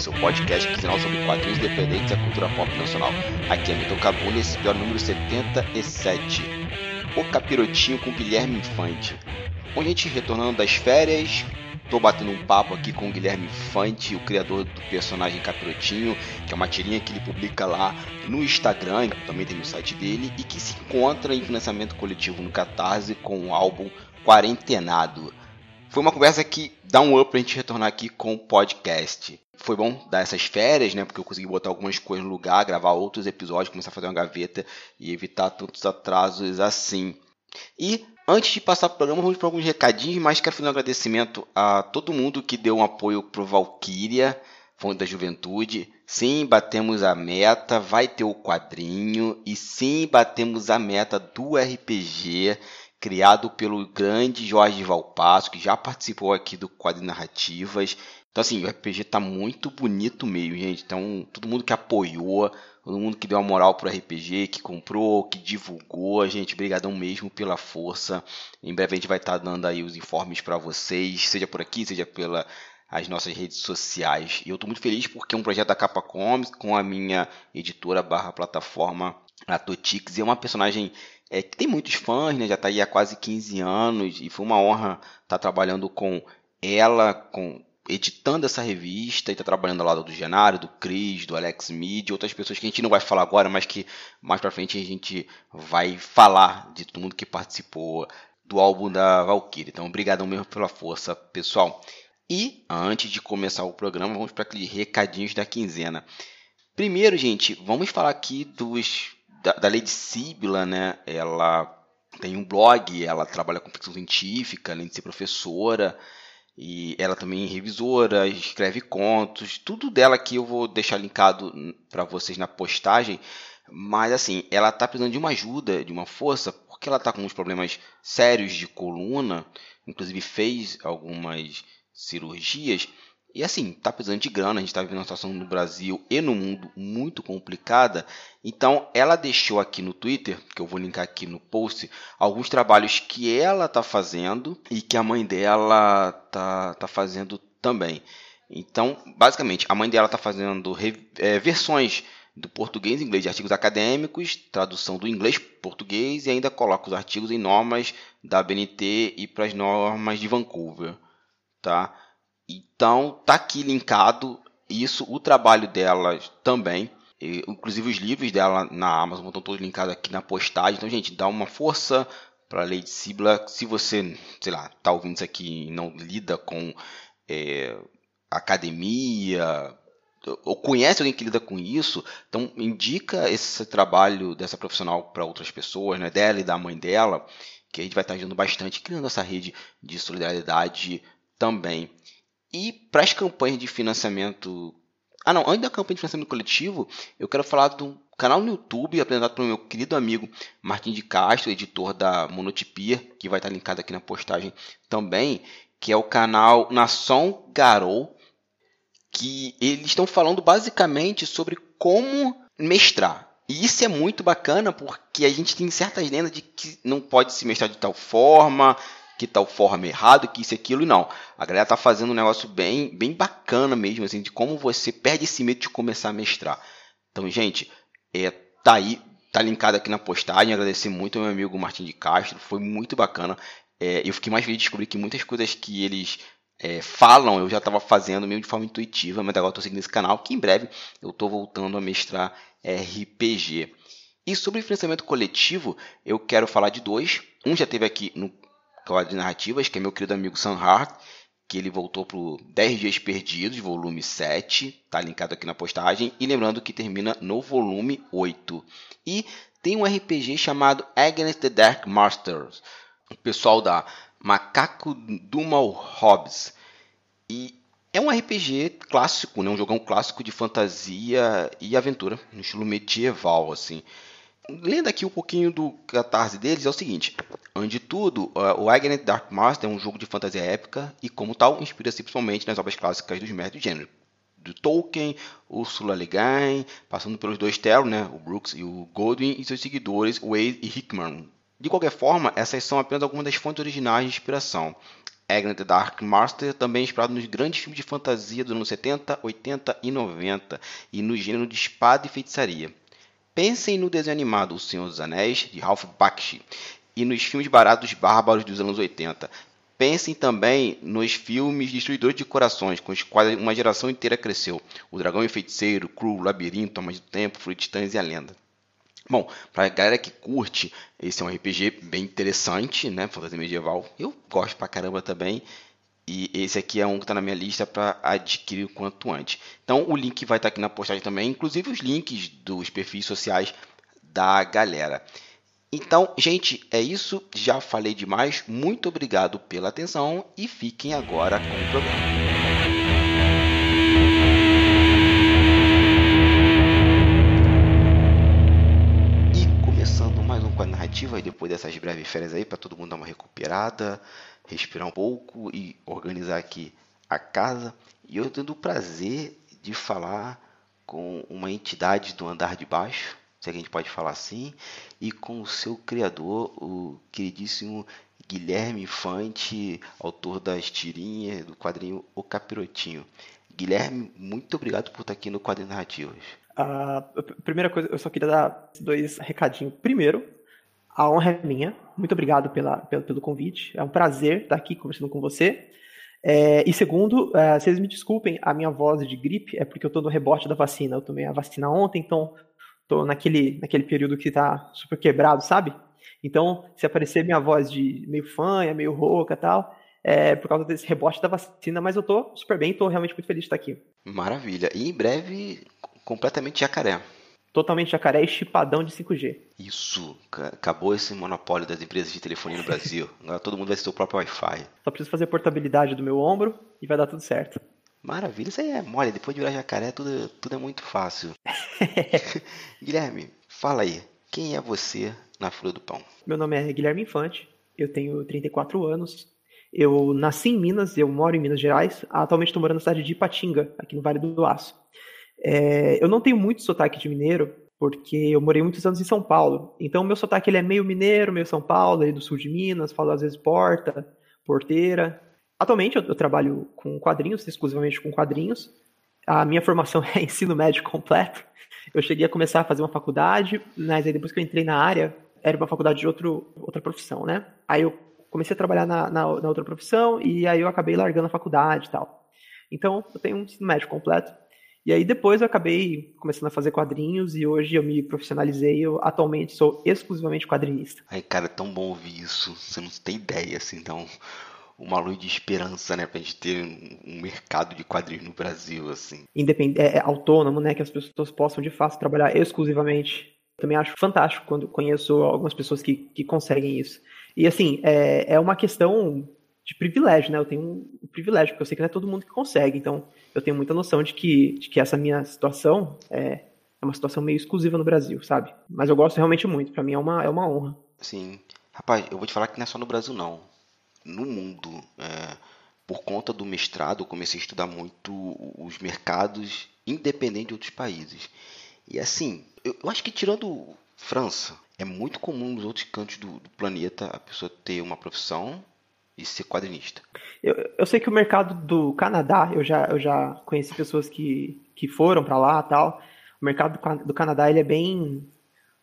Seu podcast quinzenal sobre quadrinhos independentes e a cultura pop nacional. Aqui é Mito Cabula, esse é o número 77. O Capirotinho com Guilherme Infante. A gente retornando das férias, Tô batendo um papo aqui com o Guilherme Infante, o criador do personagem Capirotinho, que é uma tirinha que ele publica lá no Instagram, também tem no site dele, e que se encontra em financiamento coletivo no Catarse com o álbum Quarentenado. Foi uma conversa que dá um up pra gente retornar aqui com o podcast. Foi bom dar essas férias, né? Porque eu consegui botar algumas coisas no lugar, gravar outros episódios, começar a fazer uma gaveta e evitar tantos atrasos assim. E antes de passar para o programa, vamos para alguns recadinhos, mas quero fazer um agradecimento a todo mundo que deu um apoio pro Valkyria, Fonte da Juventude. Sim, batemos a meta, vai ter o quadrinho e sim, batemos a meta do RPG criado pelo grande Jorge Valpasso, que já participou aqui do Quadro Narrativas. Então, assim, o RPG tá muito bonito mesmo, gente. Então, todo mundo que apoiou, todo mundo que deu uma moral pro RPG, que comprou, que divulgou, gente, brigadão mesmo pela força. Em breve a gente vai estar tá dando aí os informes para vocês, seja por aqui, seja pela as nossas redes sociais. E eu estou muito feliz porque é um projeto da Capa Comics com a minha editora barra plataforma a Totix. E é uma personagem é, que tem muitos fãs, né? Já está aí há quase 15 anos e foi uma honra estar tá trabalhando com ela, com editando essa revista e está trabalhando ao lado do Genário, do Cris, do Alex Mid, outras pessoas que a gente não vai falar agora, mas que mais para frente a gente vai falar de todo mundo que participou do álbum da Valkyrie. Então, obrigado mesmo pela força, pessoal. E antes de começar o programa, vamos para aqueles recadinhos da quinzena. Primeiro, gente, vamos falar aqui dos da, da Lady Sibila, né? Ela tem um blog, ela trabalha com ficção científica, além de ser professora. E ela também é revisora, escreve contos, tudo dela aqui eu vou deixar linkado para vocês na postagem. Mas assim, ela está precisando de uma ajuda, de uma força, porque ela está com uns problemas sérios de coluna, inclusive fez algumas cirurgias. E assim, tá precisando de grana, a gente está vivendo uma situação no Brasil e no mundo muito complicada. Então, ela deixou aqui no Twitter, que eu vou linkar aqui no post, alguns trabalhos que ela está fazendo e que a mãe dela tá, tá fazendo também. Então, basicamente, a mãe dela está fazendo é, versões do português e inglês de artigos acadêmicos, tradução do inglês português e ainda coloca os artigos em normas da BNT e para as normas de Vancouver, tá? Então, tá aqui linkado isso, o trabalho dela também. E, inclusive os livros dela na Amazon estão todos linkados aqui na postagem. Então, gente, dá uma força para a Lady Sibla. Se você, sei lá, tá ouvindo isso aqui e não lida com é, academia ou conhece alguém que lida com isso, então indica esse trabalho dessa profissional para outras pessoas, né, dela e da mãe dela, que a gente vai estar ajudando bastante, criando essa rede de solidariedade também. E para as campanhas de financiamento. Ah, não, antes da campanha de financiamento coletivo, eu quero falar do canal no YouTube apresentado pelo meu querido amigo Martin de Castro, editor da Monotipia, que vai estar linkado aqui na postagem também, que é o canal Nação Garou, que eles estão falando basicamente sobre como mestrar. E isso é muito bacana porque a gente tem certas lendas de que não pode se mestrar de tal forma, que tal forma errado, que isso e aquilo, não. A galera tá fazendo um negócio bem, bem bacana mesmo, assim, de como você perde esse medo de começar a mestrar. Então, gente, é, tá aí, tá linkado aqui na postagem. Agradecer muito ao meu amigo Martin de Castro, foi muito bacana. É, eu fiquei mais feliz de descobrir que muitas coisas que eles é, falam eu já estava fazendo meio de forma intuitiva, mas agora estou seguindo esse canal, que em breve eu estou voltando a mestrar RPG. E sobre financiamento coletivo, eu quero falar de dois. Um já teve aqui no de Narrativas, que é meu querido amigo Sam Hart, que ele voltou para 10 Dias Perdidos, volume 7, tá linkado aqui na postagem, e lembrando que termina no volume 8. E tem um RPG chamado Against the Dark Masters, o pessoal da Macaco Dumal Hobbs. E é um RPG clássico, né? um jogão clássico de fantasia e aventura, no estilo medieval, assim lendo aqui um pouquinho do catarse deles, é o seguinte: antes de tudo, o Agnes Dark Master é um jogo de fantasia épica e, como tal, inspira-se principalmente nas obras clássicas dos mestres de gênero. Do Tolkien, Ursula Le Guin, passando pelos dois Terror, né, o Brooks e o Goldwyn, e seus seguidores, Wade e Hickman. De qualquer forma, essas são apenas algumas das fontes originais de inspiração. Egan the Dark Master, também inspirado nos grandes filmes de fantasia dos anos 70, 80 e 90, e no gênero de espada e feitiçaria. Pensem no desenho animado O Senhor dos Anéis, de Ralph Bakshi, e nos filmes baratos bárbaros dos anos 80. Pensem também nos filmes Destruidores de Corações, com os quais uma geração inteira cresceu. O Dragão e Feiticeiro, Cru, Labirinto, Almas do Tempo, Fruit Titãs e a Lenda. Bom, pra galera que curte, esse é um RPG bem interessante, né? Fantasia medieval. Eu gosto pra caramba também. E esse aqui é um que está na minha lista para adquirir o quanto antes. Então o link vai estar tá aqui na postagem também, inclusive os links dos perfis sociais da galera. Então, gente, é isso. Já falei demais. Muito obrigado pela atenção e fiquem agora com o programa. E começando mais um com a narrativa, depois dessas breves férias aí, para todo mundo dar uma recuperada, respirar um pouco e organizar aqui a casa. E eu tenho o prazer de falar com uma entidade do andar de baixo, se a gente pode falar assim, e com o seu criador, o queridíssimo Guilherme Fante, autor das tirinhas do quadrinho O Capirotinho. Guilherme, muito obrigado por estar aqui no Quadrinho Narrativas. A primeira coisa, eu só queria dar dois recadinhos. Primeiro, a honra é minha. Muito obrigado pela, pelo, pelo convite. É um prazer estar aqui conversando com você. É, e segundo, é, vocês me desculpem a minha voz de gripe, é porque eu estou no rebote da vacina. Eu tomei a vacina ontem, então estou naquele, naquele período que está super quebrado, sabe? Então, se aparecer minha voz de meio fanha, meio rouca e tal, é por causa desse rebote da vacina, mas eu estou super bem, estou realmente muito feliz de estar aqui. Maravilha. E em breve, completamente jacaré totalmente jacaré e chipadão de 5G. Isso, acabou esse monopólio das empresas de telefonia no Brasil. Agora todo mundo vai ter o próprio Wi-Fi. Só preciso fazer portabilidade do meu ombro e vai dar tudo certo. Maravilha, isso aí é mole. Depois de virar jacaré, tudo, tudo é muito fácil. Guilherme, fala aí. Quem é você na Fila do Pão? Meu nome é Guilherme Infante, eu tenho 34 anos. Eu nasci em Minas, eu moro em Minas Gerais. Atualmente estou morando na cidade de Ipatinga, aqui no Vale do Aço. É, eu não tenho muito sotaque de mineiro, porque eu morei muitos anos em São Paulo. Então, meu sotaque ele é meio mineiro, meio São Paulo, aí do sul de Minas, falo às vezes porta, porteira. Atualmente eu, eu trabalho com quadrinhos, exclusivamente com quadrinhos. A minha formação é ensino médio completo. Eu cheguei a começar a fazer uma faculdade, mas aí depois que eu entrei na área, era uma faculdade de outro, outra profissão, né? Aí eu comecei a trabalhar na, na, na outra profissão e aí eu acabei largando a faculdade e tal. Então, eu tenho um ensino médio completo. E aí depois eu acabei começando a fazer quadrinhos e hoje eu me profissionalizei. Eu atualmente sou exclusivamente quadrinista. Ai, cara, é tão bom ouvir isso. Você não tem ideia, assim, então uma luz de esperança, né, pra gente ter um mercado de quadrinhos no Brasil, assim. Independente, é, é autônomo, né, que as pessoas possam de fato trabalhar exclusivamente. Também acho fantástico quando conheço algumas pessoas que, que conseguem isso. E assim, é, é uma questão de privilégio, né? Eu tenho um privilégio, porque eu sei que não é todo mundo que consegue. Então, eu tenho muita noção de que, de que essa minha situação é, é uma situação meio exclusiva no Brasil, sabe? Mas eu gosto realmente muito. Para mim é uma, é uma honra. Sim. Rapaz, eu vou te falar que não é só no Brasil, não. No mundo, é, por conta do mestrado, eu comecei a estudar muito os mercados independentes de outros países. E assim, eu, eu acho que tirando França, é muito comum nos outros cantos do, do planeta a pessoa ter uma profissão e ser quadrinista? Eu, eu sei que o mercado do Canadá, eu já, eu já conheci pessoas que, que foram para lá tal. O mercado do, do Canadá ele é bem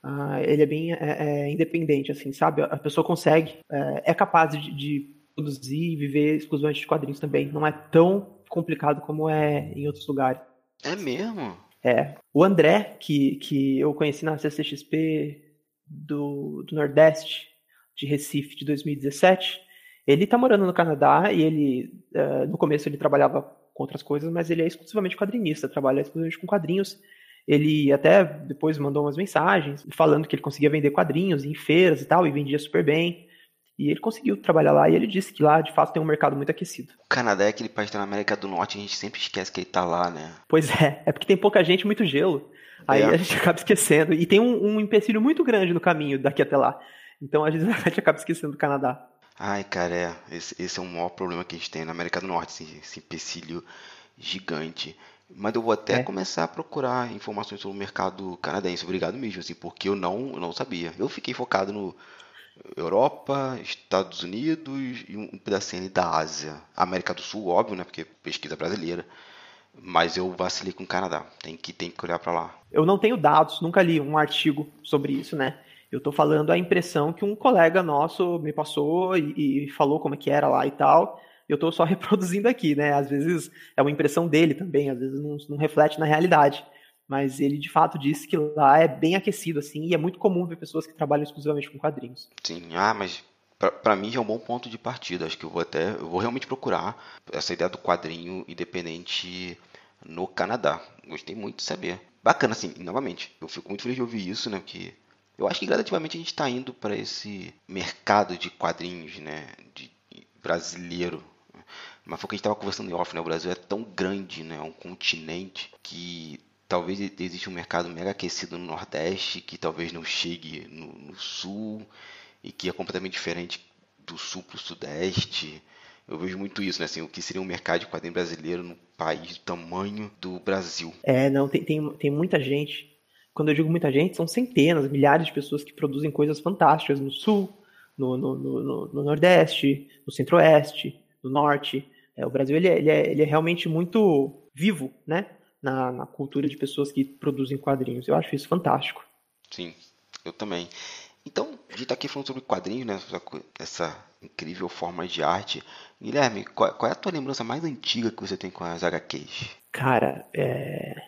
uh, ele é bem é, é, independente, assim, sabe? A pessoa consegue, é, é capaz de, de produzir e viver exclusivamente de quadrinhos também. Não é tão complicado como é em outros lugares. É mesmo? É. O André, que, que eu conheci na CCXP do, do Nordeste, de Recife, de 2017, ele tá morando no Canadá e ele, uh, no começo ele trabalhava com outras coisas, mas ele é exclusivamente quadrinista, trabalha exclusivamente com quadrinhos. Ele até depois mandou umas mensagens falando que ele conseguia vender quadrinhos em feiras e tal, e vendia super bem. E ele conseguiu trabalhar lá e ele disse que lá de fato tem um mercado muito aquecido. O Canadá é aquele país que tá na América do Norte, a gente sempre esquece que ele tá lá, né? Pois é, é porque tem pouca gente, muito gelo. Aí é. a gente acaba esquecendo. E tem um, um empecilho muito grande no caminho daqui até lá. Então a gente, a gente acaba esquecendo do Canadá. Ai, cara, é. Esse, esse é o maior problema que a gente tem na América do Norte, esse, esse empecilho gigante. Mas eu vou até é. começar a procurar informações sobre o mercado canadense. Obrigado mesmo, assim, porque eu não, eu não sabia. Eu fiquei focado no, Europa, Estados Unidos e um pedacinho da Ásia. América do Sul, óbvio, né? Porque pesquisa brasileira. Mas eu vacilei com o Canadá. Tem que, tem que olhar para lá. Eu não tenho dados, nunca li um artigo sobre isso, né? Eu tô falando a impressão que um colega nosso me passou e, e falou como é que era lá e tal. Eu tô só reproduzindo aqui, né? Às vezes é uma impressão dele também, às vezes não, não reflete na realidade mas ele de fato disse que lá é bem aquecido assim e é muito comum ver pessoas que trabalham exclusivamente com quadrinhos. Sim, ah, mas para mim já é um bom ponto de partida. Acho que eu vou até eu vou realmente procurar essa ideia do quadrinho independente no Canadá. Gostei muito de saber. Bacana, assim, novamente. Eu fico muito feliz de ouvir isso, né? Porque eu acho que gradativamente a gente está indo para esse mercado de quadrinhos, né? De, brasileiro. Mas foi o que a gente estava conversando em off, né? O Brasil é tão grande, né? É um continente que talvez exista um mercado mega aquecido no Nordeste que talvez não chegue no, no Sul e que é completamente diferente do Sul para o Sudeste. Eu vejo muito isso, né? Assim, o que seria um mercado de quadrinho brasileiro no país do tamanho do Brasil. É, não, tem, tem, tem muita gente. Quando eu digo muita gente, são centenas, milhares de pessoas que produzem coisas fantásticas no Sul, no, no, no, no Nordeste, no Centro-Oeste, no Norte. É, o Brasil ele é, ele, é, ele é realmente muito vivo, né? na, na cultura de pessoas que produzem quadrinhos. Eu acho isso fantástico. Sim, eu também. Então, a gente está aqui falando sobre quadrinhos, né? Essa incrível forma de arte. Guilherme, qual, qual, é a tua lembrança mais antiga que você tem com as HQs? Cara, é...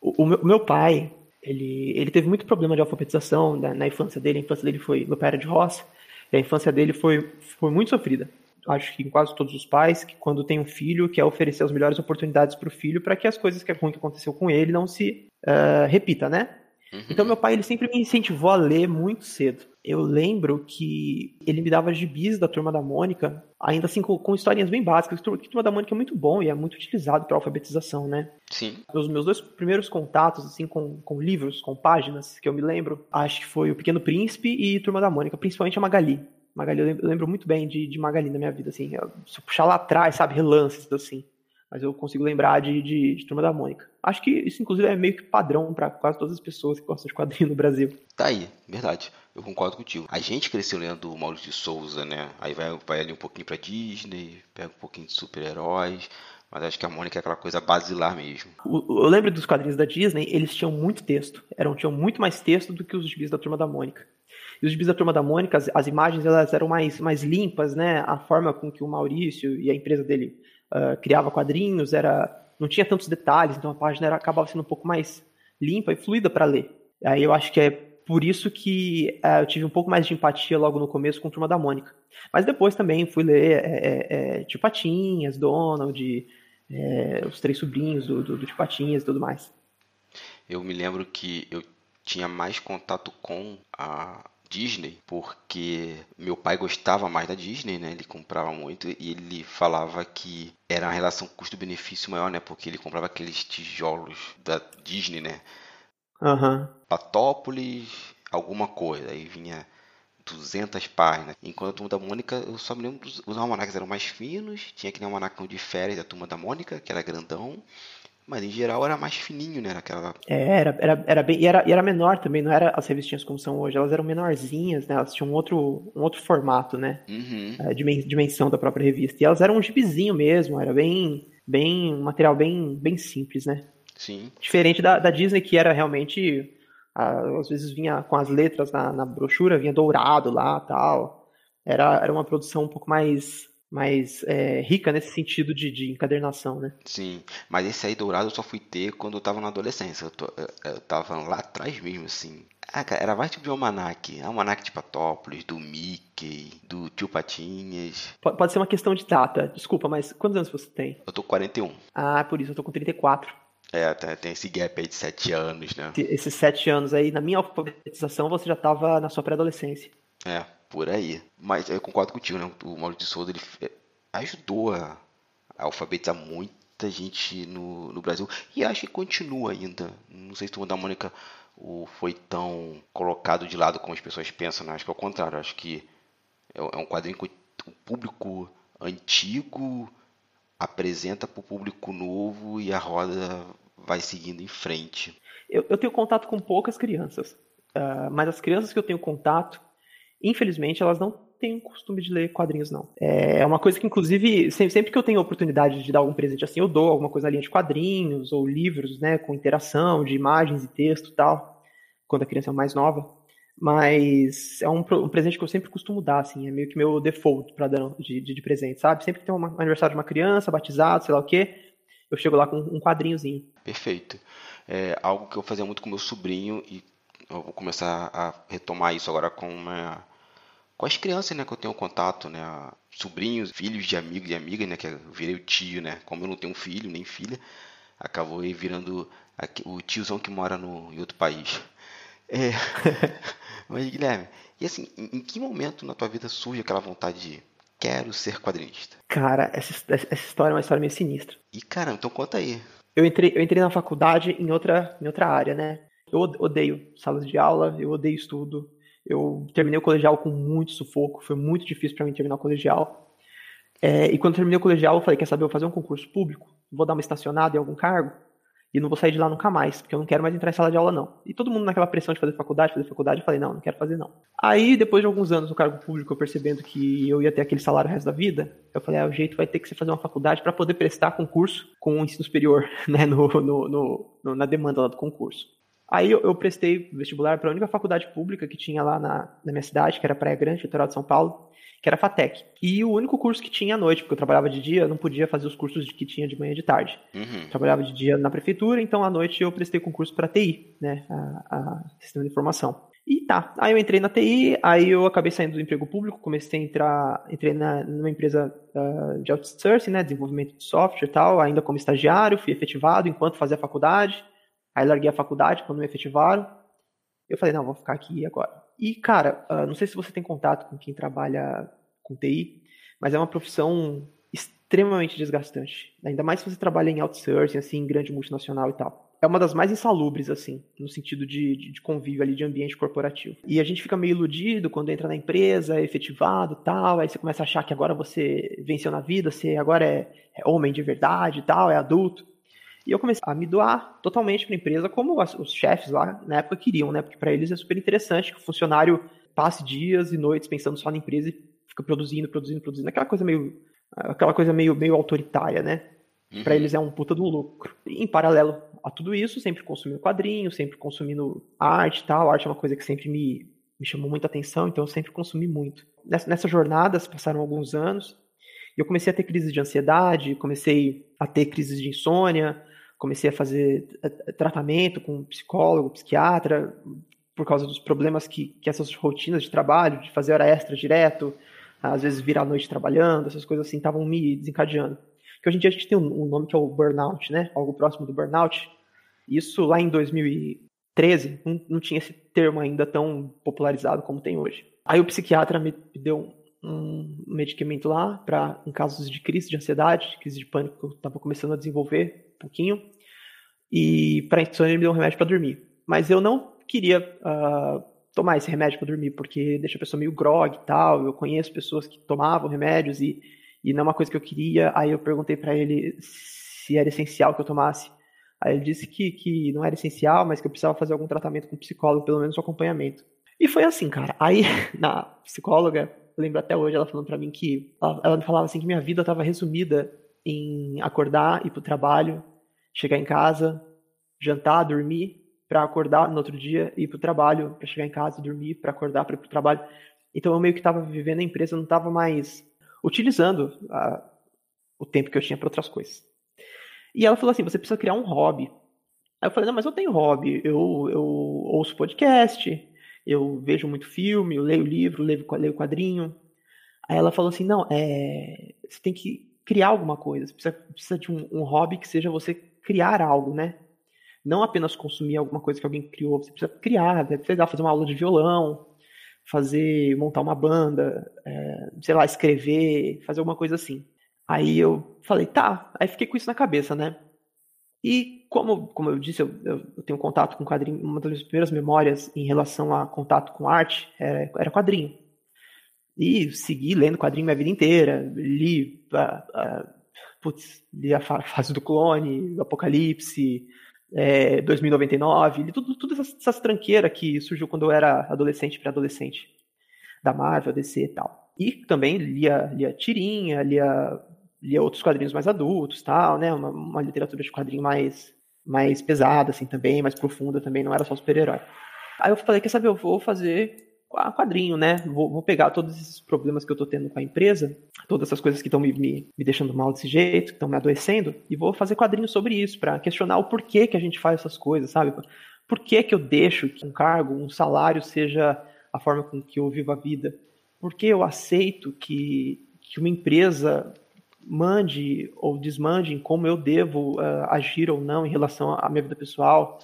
o, o, meu, o, meu, pai, ele, ele teve muito problema de alfabetização na, na, infância dele. A infância dele foi. Pai era de roça. A infância dele foi, foi muito sofrida acho que em quase todos os pais, que quando tem um filho, quer oferecer as melhores oportunidades para o filho para que as coisas que é ruim que aconteceu com ele não se uh, repita, né? Uhum. Então meu pai ele sempre me incentivou a ler muito cedo. Eu lembro que ele me dava gibis da Turma da Mônica, ainda assim com, com historinhas bem básicas. Que Turma da Mônica é muito bom e é muito utilizado para alfabetização, né? Sim. Os meus dois primeiros contatos assim com, com livros, com páginas que eu me lembro, acho que foi o Pequeno Príncipe e Turma da Mônica, principalmente a Magali. Magali, eu lembro, eu lembro muito bem de, de Magali na minha vida, assim. Eu, se eu puxar lá atrás, sabe, relances, assim. Mas eu consigo lembrar de, de, de Turma da Mônica. Acho que isso, inclusive, é meio que padrão para quase todas as pessoas que gostam de quadrinho no Brasil. Tá aí, verdade. Eu concordo contigo. A gente cresceu lendo o Maurício de Souza, né? Aí vai, vai ali um pouquinho pra Disney, pega um pouquinho de super-heróis. Mas acho que a Mônica é aquela coisa basilar mesmo. Eu lembro dos quadrinhos da Disney, eles tinham muito texto. Eram, tinham muito mais texto do que os gibis da Turma da Mônica. E os gibis da Turma da Mônica, as, as, imagens elas eram mais, mais limpas, né? A forma com que o Maurício e a empresa dele uh, criava quadrinhos era não tinha tantos detalhes, então a página era, acabava sendo um pouco mais limpa e fluida para ler. Aí eu acho que é por isso que uh, eu tive um pouco mais de empatia logo no começo com a Turma da Mônica. Mas depois também fui ler é, é, é Tio Patinhas, Donald, é, os três sobrinhos do, do, do Tio Patinhas e tudo mais. Eu me lembro que eu tinha mais contato com a Disney, porque meu pai gostava mais da Disney, né? Ele comprava muito e ele falava que era uma relação custo-benefício maior, né? Porque ele comprava aqueles tijolos da Disney, né? Uhum. Patópolis, alguma coisa. Aí vinha 200 páginas. Enquanto a Turma da Mônica, eu só me lembro dos os almanacs eram mais finos. Tinha aquele almanacão de férias da Turma da Mônica, que era grandão. Mas em geral era mais fininho, né? Aquela... É, era, era, era bem. E era, e era menor também, não era as revistinhas como são hoje, elas eram menorzinhas, né? Elas tinham um outro, um outro formato, né? Uhum. É, dimensão da própria revista. E elas eram um gibizinho mesmo, era bem. bem um material bem, bem simples, né? Sim. Diferente da, da Disney, que era realmente. Às vezes vinha com as letras na, na brochura, vinha dourado lá tal. Era, era uma produção um pouco mais mais é, rica nesse sentido de, de, encadernação, né? Sim, mas esse aí dourado eu só fui ter quando eu tava na adolescência. Eu, tô, eu, eu tava lá atrás mesmo, assim. Ah, cara, era mais tipo de almanac. Almanac de Patópolis, do Mickey, do Tio Patinhas. Pode, pode ser uma questão de data. Desculpa, mas quantos anos você tem? Eu tô com 41. Ah, por isso, eu tô com 34. É, tem esse gap aí de 7 anos, né? Esses 7 anos aí, na minha alfabetização, você já tava na sua pré-adolescência. É, por aí. Mas eu concordo contigo, né? O Maurício de Souza ele é, ajudou a, alfabetizar muita gente no, no Brasil e acho que continua ainda. Não sei se o da Mônica o, foi tão colocado de lado como as pessoas pensam, né? Acho que é o contrário. Acho que é, é um quadrinho que o público antigo apresenta para o público novo e a roda vai seguindo em frente. Eu, eu tenho contato com poucas crianças, uh, mas as crianças que eu tenho contato Infelizmente, elas não têm o costume de ler quadrinhos, não. É uma coisa que, inclusive, sempre, que eu tenho oportunidade de dar algum presente assim, eu dou alguma coisa na linha de quadrinhos ou livros, né, com interação de imagens e texto e tal, quando a criança é mais nova. Mas é um, um, presente que eu sempre costumo dar, assim, é meio que meu default para dar de, de, de, presente, sabe? Sempre que tem um aniversário de uma criança, batizado, sei lá o quê, eu chego lá com um quadrinhozinho. Perfeito. É algo que eu fazia muito com meu sobrinho e eu vou começar a retomar isso agora com uma com as crianças, né, que eu tenho contato, né, sobrinhos, filhos de amigos e amigas, né, que eu virei o tio, né, como eu não tenho filho nem filha, acabou virando o tiozão que mora no, em outro país. É, mas Guilherme, e assim, em, em, que momento na tua vida surge aquela vontade de quero ser quadrinista? Cara, essa, essa história é uma história meio sinistra. E cara, então conta aí. Eu entrei, eu entrei na faculdade em outra, em outra área, né? Eu odeio salas de aula, eu odeio estudo, eu terminei o colegial com muito sufoco, foi muito difícil para mim terminar o colegial. É, e quando terminei o colegial, eu falei: quer saber, eu vou fazer um concurso público, vou dar uma estacionada em algum cargo e não vou sair de lá nunca mais, porque eu não quero mais entrar em sala de aula, não. E todo mundo naquela pressão de fazer faculdade, fazer faculdade, eu falei: não, não quero fazer, não. Aí, depois de alguns anos no cargo público, eu percebendo que eu ia ter aquele salário o resto da vida, eu falei: ah, o jeito vai ter que ser fazer uma faculdade para poder prestar concurso com o ensino superior, né, no, no, no, na demanda lá do concurso. Aí eu, eu prestei vestibular para a única faculdade pública que tinha lá na, na minha cidade, que era Praia Grande, litoral de São Paulo, que era a FATEC. E o único curso que tinha à noite, porque eu trabalhava de dia, eu não podia fazer os cursos que tinha de manhã e de tarde. Uhum. Trabalhava de dia na prefeitura, então à noite eu prestei concurso para TI, né, a, a Sistema de Informação. E tá, aí eu entrei na TI, aí eu acabei saindo do emprego público, comecei a entrar, entrei na, numa empresa uh, de outsourcing, né, desenvolvimento de software e tal, ainda como estagiário, fui efetivado enquanto fazia faculdade. Aí larguei a faculdade quando me efetivaram. Eu falei, não, vou ficar aqui agora. E, cara, uh, não sei se você tem contato com quem trabalha com TI, mas é uma profissão extremamente desgastante. Ainda mais se você trabalha em outsourcing, assim, em grande multinacional e tal. É uma das mais insalubres, assim, no sentido de, de, de convívio ali, de ambiente corporativo. E a gente fica meio iludido quando entra na empresa, é efetivado tal, aí você começa a achar que agora você venceu na vida, você agora é, é homem de verdade e tal, é adulto. E eu comecei a me doar totalmente para a empresa, como os chefes lá na época queriam, né? Porque para eles é super interessante que o funcionário passe dias e noites pensando só na empresa e fica produzindo, produzindo, produzindo. Aquela coisa meio, aquela coisa meio, meio autoritária, né? Uhum. Para eles é um puta do lucro. E, em paralelo a tudo isso, sempre consumindo quadrinhos, sempre consumindo arte e tal. A arte é uma coisa que sempre me, me chamou muita atenção, então eu sempre consumi muito. Nessa, nessa jornada, passaram alguns anos, e eu comecei a ter crises de ansiedade, comecei a ter crises de insônia, comecei a fazer eh, eh, tratamento com psicólogo, psiquiatra, por causa dos problemas que, que essas rotinas de trabalho, de fazer hora extra direto, às vezes virar a noite trabalhando, essas coisas assim, estavam me desencadeando. Que hoje em dia a gente tem um, nome que é o burnout, né? Algo próximo do burnout. Isso lá em 2013 não, não tinha esse termo ainda tão popularizado como tem hoje. Aí o psiquiatra me deu um medicamento lá para em casos de crise de ansiedade, crise de pânico que eu estava começando a desenvolver pouquinho. E para insônia ele me deu um remédio para dormir. Mas eu não queria uh, tomar esse remédio para dormir, porque deixa a pessoa meio grog e tal. Eu conheço pessoas que tomavam remédios e, e não é uma coisa que eu queria. Aí eu perguntei para ele se era essencial que eu tomasse. Aí ele disse que, que não era essencial, mas que eu precisava fazer algum tratamento com psicólogo, pelo menos um acompanhamento. E foi assim, cara. Aí, na psicóloga, lembro até hoje ela falando para mim que ela, ela me falava assim que minha vida estava resumida em acordar, ir pro trabalho, chegar em casa, jantar, dormir, para acordar no outro dia, ir pro trabalho, para chegar em casa, dormir, para acordar, para ir pro trabalho. Então eu meio que estava vivendo a empresa, não estava mais utilizando a, o tempo que eu tinha para outras coisas. E ela falou assim: você precisa criar um hobby. Aí eu falei: não, mas eu tenho hobby. Eu, eu ouço podcast, eu vejo muito filme, eu leio livro, leio, leio quadrinho. Aí ela falou assim: não, é, você tem que criar alguma coisa. Você precisa, precisa de um, um, hobby que seja você criar algo, né? Não apenas consumir alguma coisa que alguém criou. Você precisa criar, né? precisa fazer uma aula de violão, fazer, montar uma banda, é, sei lá, escrever, fazer alguma coisa assim. Aí eu falei, tá. Aí fiquei com isso na cabeça, né? E como, como eu disse, eu, eu tenho contato com quadrinho. Uma das minhas primeiras memórias em relação a contato com arte era, era quadrinho. E segui lendo quadrinho minha vida inteira. Li, uh, uh, putz, li a fase do clone, Apocalipse, é, 2099, li tudo, essas, essas tranqueiras que surgiu quando eu era adolescente para adolescente. da Marvel, DC e tal. E também lia, lia tirinha, lia, lia outros quadrinhos mais adultos, tal, né? Uma, uma literatura de quadrinho mais, mais pesada, assim, também, mais profunda também, não era só super-herói. Aí eu falei, quer saber, eu vou fazer quadrinho, né? Vou, vou, pegar todos esses problemas que eu tô tendo com a empresa, todas essas coisas que estão me, me, me, deixando mal desse jeito, que estão me adoecendo, e vou fazer quadrinho sobre isso, para questionar o porquê que a gente faz essas coisas, sabe? Por que que eu deixo que um cargo, um salário seja a forma com que eu vivo a vida? Por que eu aceito que, que uma empresa mande ou desmande em como eu devo uh, agir ou não em relação à minha vida pessoal?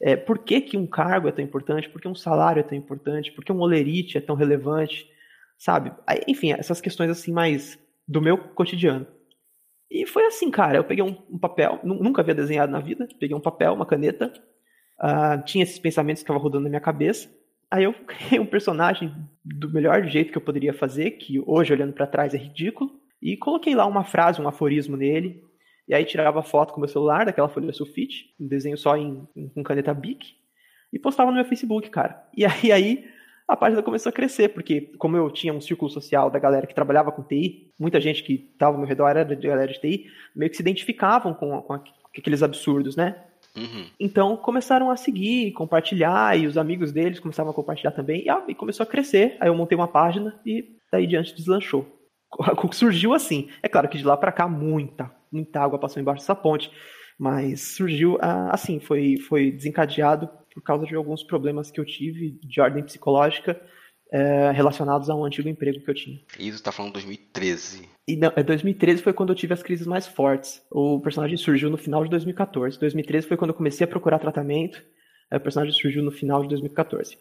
É, por que, que um cargo é tão importante? Por que um salário é tão importante? Por que um olerite é tão relevante? Sabe? Enfim, essas questões assim mais do meu cotidiano. E foi assim, cara. Eu peguei um, um papel, nunca havia desenhado na vida. Peguei um papel, uma caneta, uh, tinha esses pensamentos que estavam rodando na minha cabeça. Aí eu criei um personagem do melhor jeito que eu poderia fazer, que hoje, olhando para trás, é ridículo. E coloquei lá uma frase, um aforismo nele, e aí tirava foto com meu celular, daquela folha sulfite, um desenho só em, em, com caneta Bic, e postava no meu Facebook, cara. E aí, aí a página começou a crescer, porque como eu tinha um círculo social da galera que trabalhava com TI, muita gente que estava ao meu redor era de galera de TI, meio que se identificavam com, com aqueles absurdos, né? Uhum. Então começaram a seguir, compartilhar, e os amigos deles começaram a compartilhar também, e, ah, e começou a crescer. Aí eu montei uma página e daí diante deslanchou. Surgiu assim. É claro que de lá para cá, muita, muita água passou embaixo dessa ponte. Mas surgiu ah, assim, foi, foi desencadeado por causa de alguns problemas que eu tive de ordem psicológica é, relacionados ao antigo emprego que eu tinha. Isso está falando 2013. E não, 2013 é foi quando eu tive as crises mais fortes. O personagem surgiu no final de 2014. 2013 foi quando eu comecei a procurar tratamento. o personagem surgiu no final de 2014.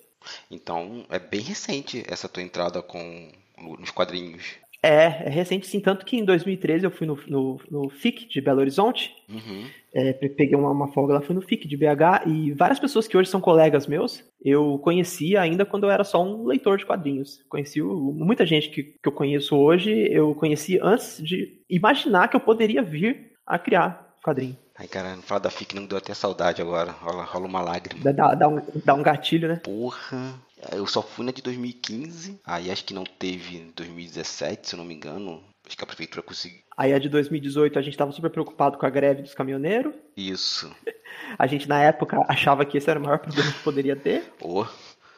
Então é bem recente essa tua entrada com nos quadrinhos. É, é recente sim, tanto que em 2013 eu fui no, no, no FIC de Belo Horizonte, uhum. é, peguei uma, uma, folga lá, fui no FIC de BH, e várias pessoas que hoje são colegas meus, eu conhecia ainda quando eu era só um leitor de quadrinhos. Conheci muita gente que, que eu conheço hoje, eu conheci antes de imaginar que eu poderia vir a criar quadrinho. Ai, cara, falar da FIC não deu até saudade agora. Rola, rola uma lágrima. Dá, dá, um, dá um gatilho, né? Porra. Eu só fui na de 2015, aí acho que não teve em 2017, se eu não me engano. Acho que a prefeitura conseguiu. Aí a de 2018 a gente estava super preocupado com a greve dos caminhoneiros. Isso. A gente na época achava que esse era o maior problema que poderia ter. Oh.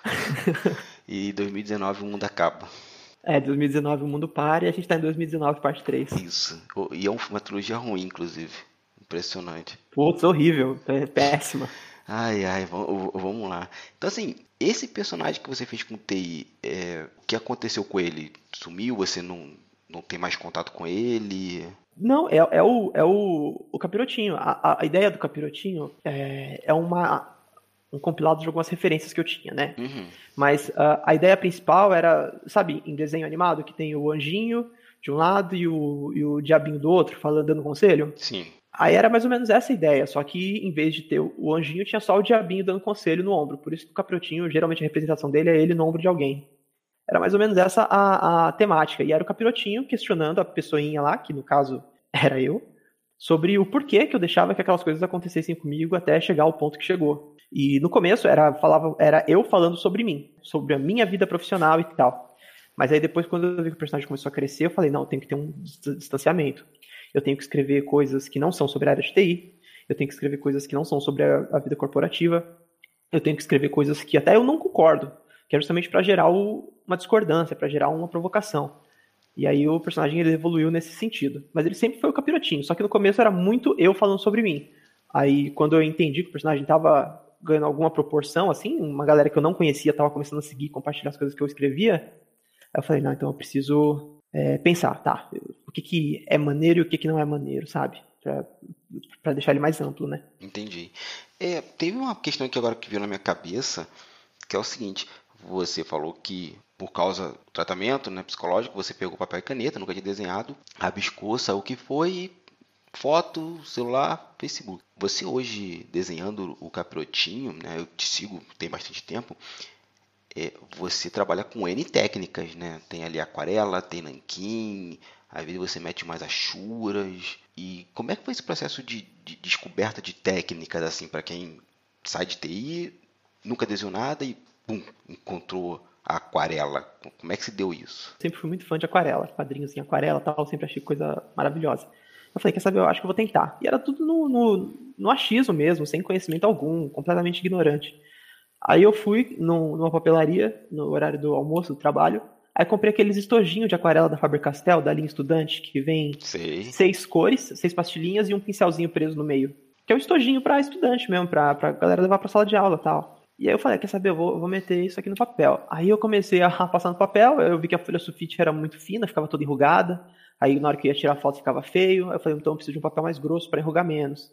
e 2019 o mundo acaba. É, 2019 o mundo para e a gente está em 2019 parte 3. Isso. E é uma trilogia ruim, inclusive. Impressionante. Putz, horrível. Péssima. Ai, ai, vamos lá. Então, assim, esse personagem que você fez com o TI, é, o que aconteceu com ele? Sumiu? Você não, não tem mais contato com ele? Não, é, é, o, é o, o Capirotinho. A, a ideia do Capirotinho é, é uma, um compilado de algumas referências que eu tinha, né? Uhum. Mas uh, a ideia principal era, sabe, em desenho animado, que tem o anjinho de um lado e o, e o diabinho do outro, falando, dando conselho? Sim. Aí era mais ou menos essa ideia, só que em vez de ter o anjinho, tinha só o diabinho dando conselho no ombro. Por isso que o capirotinho, geralmente a representação dele é ele no ombro de alguém. Era mais ou menos essa a, a temática. E era o capirotinho questionando a pessoinha lá, que no caso era eu, sobre o porquê que eu deixava que aquelas coisas acontecessem comigo até chegar ao ponto que chegou. E no começo era, falava, era eu falando sobre mim, sobre a minha vida profissional e tal. Mas aí depois, quando eu vi que o personagem começou a crescer, eu falei, não, tem que ter um distanciamento eu tenho que escrever coisas que não são sobre a área de TI, eu tenho que escrever coisas que não são sobre a, a vida corporativa, eu tenho que escrever coisas que até eu não concordo, que é justamente para gerar o, uma discordância, para gerar uma provocação. E aí o personagem ele evoluiu nesse sentido. Mas ele sempre foi o capirotinho, só que no começo era muito eu falando sobre mim. Aí quando eu entendi que o personagem estava ganhando alguma proporção, assim, uma galera que eu não conhecia estava começando a seguir, compartilhar as coisas que eu escrevia, eu falei, não, então eu preciso é, pensar, tá, o que, que é maneiro e o que, que não é maneiro, sabe? Para deixar ele mais amplo, né? Entendi. É, teve uma questão aqui agora que veio na minha cabeça, que é o seguinte, você falou que por causa do tratamento né, psicológico, você pegou papel e caneta, nunca tinha desenhado, rabiscou, saiu o que foi, foto, celular, Facebook. Você hoje desenhando o capirotinho, né, eu te sigo tem bastante tempo, é, você trabalha com N técnicas, né? Tem ali aquarela, tem nanquim, às vezes você mete mais achuras. E como é que foi esse processo de, de descoberta de técnicas, assim, para quem sai de TI, nunca desenhou nada e, pum, encontrou a aquarela? Como é que se deu isso? Sempre fui muito fã de aquarela, quadrinhos em aquarela tal, sempre achei coisa maravilhosa. Eu falei, quer saber, eu acho que eu vou tentar. E era tudo no, no, no achismo mesmo, sem conhecimento algum, completamente ignorante. Aí eu fui numa papelaria, no horário do almoço, do trabalho, Aí comprei aqueles estojinhos de aquarela da Faber-Castell, da linha estudante, que vem Sei. seis cores, seis pastilhinhas e um pincelzinho preso no meio. Que é um estojinho para estudante mesmo, pra, pra galera levar pra sala de aula e tal. E aí eu falei, quer saber, eu vou, vou meter isso aqui no papel. Aí eu comecei a passar no papel, eu vi que a folha sulfite era muito fina, ficava toda enrugada. Aí na hora que eu ia tirar a foto ficava feio. Aí eu falei, então eu preciso de um papel mais grosso para enrugar menos.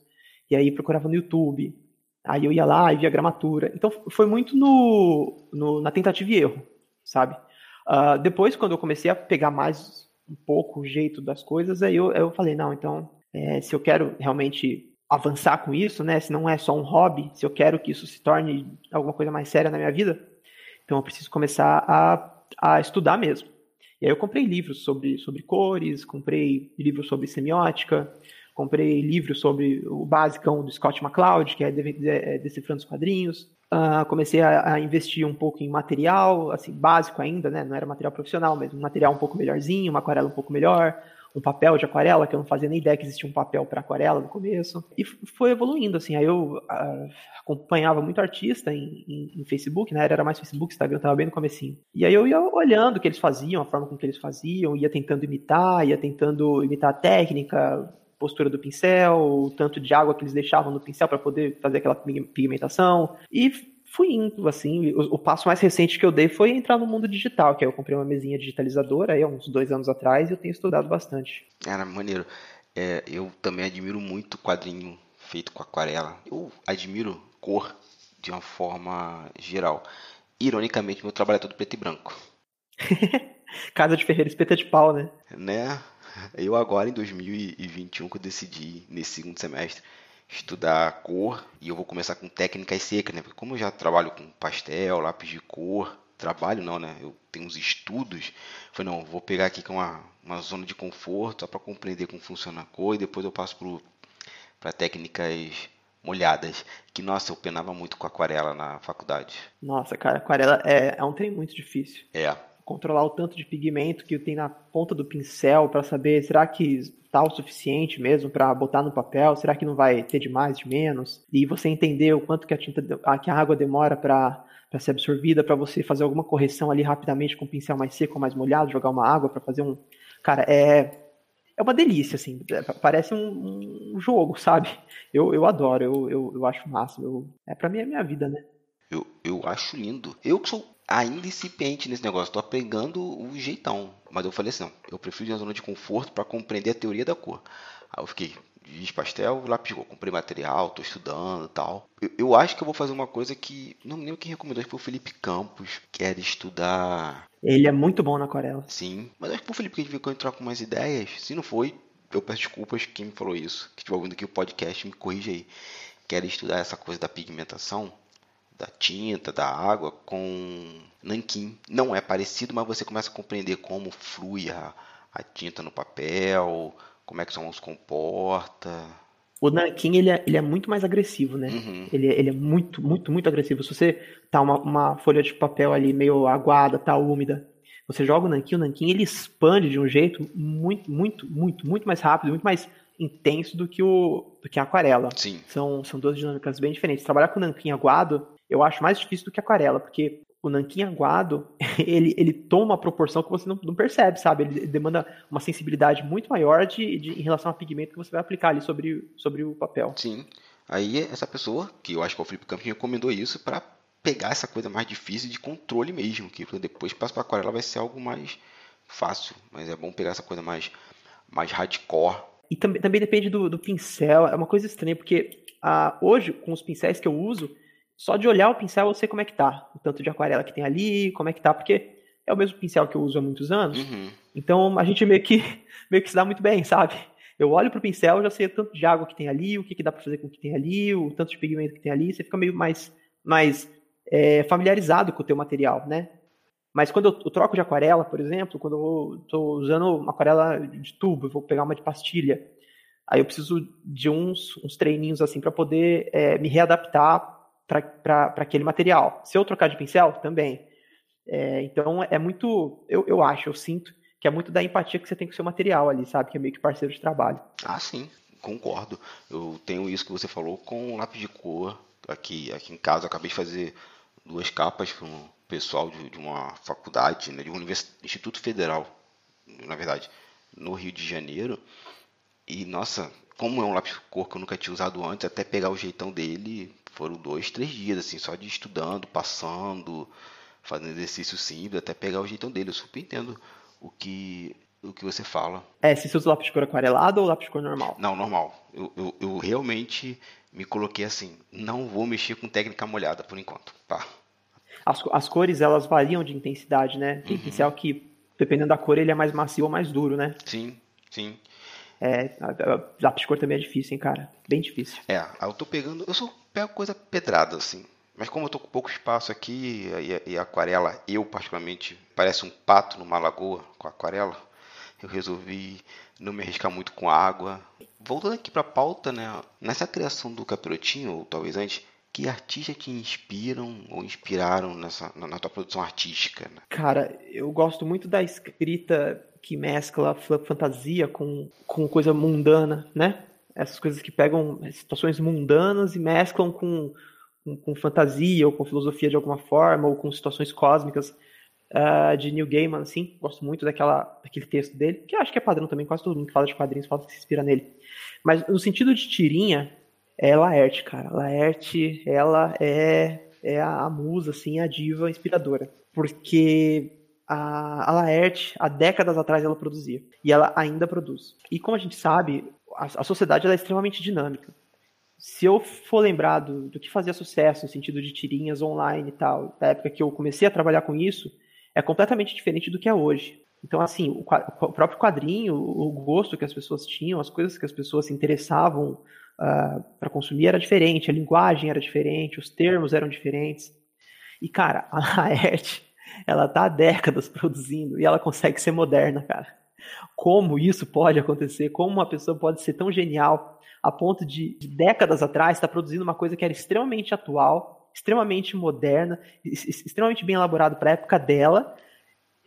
E aí procurava no YouTube. Aí eu ia lá e via gramatura. Então foi muito no, no na tentativa e erro, sabe? Uh, depois, quando eu comecei a pegar mais um pouco o jeito das coisas, aí eu, eu falei, não, então, é, se eu quero realmente avançar com isso, né, se não é só um hobby, se eu quero que isso se torne alguma coisa mais séria na minha vida, então eu preciso começar a, a estudar mesmo. E aí eu comprei livros sobre, sobre cores, comprei livros sobre semiótica, comprei livros sobre o basicão do Scott McCloud, que é, é Decifrando os Quadrinhos, Uh, comecei a, a, investir um pouco em material, assim, básico ainda, né? Não era material profissional, mas um material um pouco melhorzinho, uma aquarela um pouco melhor, um papel de aquarela, que eu não fazia nem ideia que existia um papel para aquarela no começo. E foi evoluindo, assim. Aí eu uh, acompanhava muito artista em, em, em, Facebook, né? Era mais Facebook, Instagram estava bem no comecinho. E aí eu ia olhando o que eles faziam, a forma com que eles faziam, ia tentando imitar, ia tentando imitar a técnica, postura do pincel, o tanto de água que eles deixavam no pincel para poder fazer aquela pigmentação. E fui indo, assim. O, o, passo mais recente que eu dei foi entrar no mundo digital, que aí eu comprei uma mesinha digitalizadora aí há uns dois anos atrás e eu tenho estudado bastante. Era maneiro. É, eu também admiro muito quadrinho feito com aquarela. Eu admiro cor de uma forma geral. Ironicamente, meu trabalho é todo preto e branco. Casa de Ferreira espeta de pau, né? Né? Eu agora, em 2021, que eu decidi, nesse segundo semestre, estudar cor e eu vou começar com técnicas secas, né? Porque como eu já trabalho com pastel, lápis de cor, trabalho não, né? Eu tenho uns estudos. Falei, não, vou pegar aqui com uma, uma zona de conforto só para compreender como funciona a cor e depois eu passo para técnicas molhadas. Que, nossa, eu penava muito com aquarela na faculdade. Nossa, cara, aquarela é, é um trem muito difícil. É controlar o tanto de pigmento que tem na ponta do pincel para saber será que está o suficiente mesmo para botar no papel, será que não vai ter de mais, de menos, e você entender o quanto que a tinta, que a água demora para para ser absorvida, para você fazer alguma correção ali rapidamente com o pincel mais seco mais molhado, jogar uma água para fazer um, cara, é é uma delícia, assim, é, parece um, um, jogo, sabe? Eu, eu adoro, eu, eu, eu acho massa, eu, é para mim é minha vida, né? Eu, eu acho lindo. Eu que sou ainda incipiente nesse negócio, tô pegando o jeitão. Mas eu falei assim, não, eu prefiro uma zona de conforto para compreender a teoria da cor. Aí eu fiquei, giz pastel, lápis de cor, comprei material, tô estudando tal. Eu, eu, acho que eu vou fazer uma coisa que, não me lembro quem recomendou, acho que foi o Felipe Campos, que era estudar... Ele é muito bom na aquarela. Sim, mas acho que o Felipe que entrar com umas ideias. Se não foi, eu peço desculpas quem me falou isso. Que estiver ouvindo aqui o podcast, me corrija aí. Quer estudar essa coisa da pigmentação da tinta, da água com nanquim. Não é parecido, mas você começa a compreender como flui a, a tinta no papel, como é que só se comporta. O nanquim ele é, ele é muito mais agressivo, né? Uhum. Ele, ele é muito, muito, muito agressivo. Se você tá uma, uma folha de papel ali meio aguada, tá úmida, você joga o nanquim, o nanquim ele expande de um jeito muito, muito, muito, muito mais rápido, muito mais intenso do que o do que a aquarela. Sim. São, são duas dinâmicas bem diferentes. Trabalhar com nanquim aguado eu acho mais difícil do que aquarela, porque o nanquim aguado, ele, ele toma uma proporção que você não, não percebe, sabe? Ele, demanda uma sensibilidade muito maior de, de, em relação ao pigmento que você vai aplicar ali sobre, sobre o papel. Sim. Aí essa pessoa, que eu acho que é o Felipe Campos, recomendou isso para pegar essa coisa mais difícil de controle mesmo, que depois passa para aquarela vai ser algo mais fácil, mas é bom pegar essa coisa mais, mais hardcore. E também, também depende do, do pincel, é uma coisa estranha, porque ah, hoje, com os pincéis que eu uso, só de olhar o pincel eu sei como é que tá. O tanto de aquarela que tem ali, como é que tá, porque é o mesmo pincel que eu uso há muitos anos. Uhum. Então a gente meio que, meio que se dá muito bem, sabe? Eu olho pro pincel, já sei o tanto de água que tem ali, o que, que dá para fazer com o que tem ali, o tanto de pigmento que tem ali, você fica meio mais, mais é, familiarizado com o teu material, né? Mas quando eu, eu troco de aquarela, por exemplo, quando eu estou usando uma aquarela de tubo, vou pegar uma de pastilha, aí eu preciso de uns, uns treininhos assim para poder é, me readaptar para aquele material. Se eu trocar de pincel, também. É, então é muito, eu, eu acho, eu sinto que é muito da empatia que você tem com o seu material ali, sabe? Que é meio que parceiro de trabalho. Ah, sim, concordo. Eu tenho isso que você falou com lápis de cor. Aqui, aqui em casa, acabei de fazer duas capas para um pessoal de, de uma faculdade, né, de um Instituto Federal, na verdade, no Rio de Janeiro. E, nossa, como é um lápis de cor que eu nunca tinha usado antes, até pegar o jeitão dele, foram dois, três dias, assim, só de estudando, passando, fazendo exercício simples, até pegar o jeitão dele. Eu super entendo o que o que você fala. É, se você usa lápis de cor aquarelado ou lápis de cor normal? Não, normal. Eu, eu, eu, realmente me coloquei assim, não vou mexer com técnica molhada por enquanto. Pá. As, as cores, elas variam de intensidade, né? Tem uhum. pincel que, dependendo da cor, ele é mais macio ou mais duro, né? Sim, sim. É, lápis de cor também é difícil, hein, cara? Bem difícil. É, eu tô pegando, eu só pego coisa pedrada, assim. Mas como eu tô com pouco espaço aqui e, e aquarela, eu particularmente, parece um pato numa lagoa com aquarela, eu resolvi não me arriscar muito com água. Voltando aqui para a pauta, né? Nessa criação do capirotinho, ou talvez antes, que artistas te inspiram ou inspiraram nessa, na, na tua produção artística? Né? Cara, eu gosto muito da escrita que mescla fantasia com, com coisa mundana, né? Essas coisas que pegam situações mundanas e mesclam com com, com, fantasia ou com filosofia de alguma forma, ou com situações cósmicas uh, de Neil Gaiman, assim. Gosto muito daquela, daquele texto dele, que acho que é padrão também, quase todo mundo que fala de quadrinhos fala que se inspira nele. Mas no sentido de tirinha, é Laerte, cara. Laerte, ela é, é a, a musa, assim, a diva inspiradora. Porque a, a Laerte, há décadas atrás, ela produzia. E ela ainda produz. E como a gente sabe, a, a sociedade é extremamente dinâmica se eu for lembrar do, que fazia sucesso no sentido de tirinhas online e tal, da época que eu comecei a trabalhar com isso, é completamente diferente do que é hoje. Então, assim, o, o próprio quadrinho, o gosto que as pessoas tinham, as coisas que as pessoas se interessavam uh, ah, para consumir era diferente, a linguagem era diferente, os termos eram diferentes. E, cara, a arte, ela tá há décadas produzindo e ela consegue ser moderna, cara. Como isso pode acontecer? Como uma pessoa pode ser tão genial a ponto de, de décadas atrás estar tá produzindo uma coisa que era extremamente atual, extremamente moderna, extremamente bem elaborado para a época dela,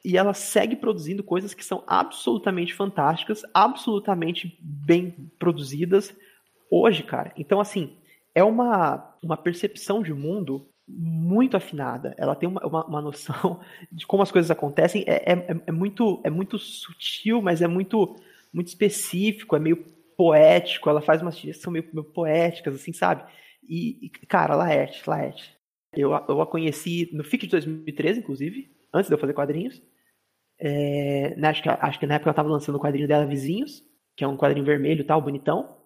e ela segue produzindo coisas que são absolutamente fantásticas, absolutamente bem produzidas hoje, cara. Então, assim, é uma, uma percepção de mundo muito afinada. Ela tem uma, uma, uma noção de como as coisas acontecem. É, é, é, muito, é muito sutil, mas é muito, muito específico, é meio poético, ela faz umas são meio, meio poéticas, assim, sabe? E, e, cara, Laerte, Laerte. Eu, eu a conheci no FIC de 2013, inclusive, antes de eu fazer quadrinhos. É, né, acho, que, acho que na época ela estava lançando o quadrinho dela Vizinhos, que é um quadrinho vermelho tal, bonitão.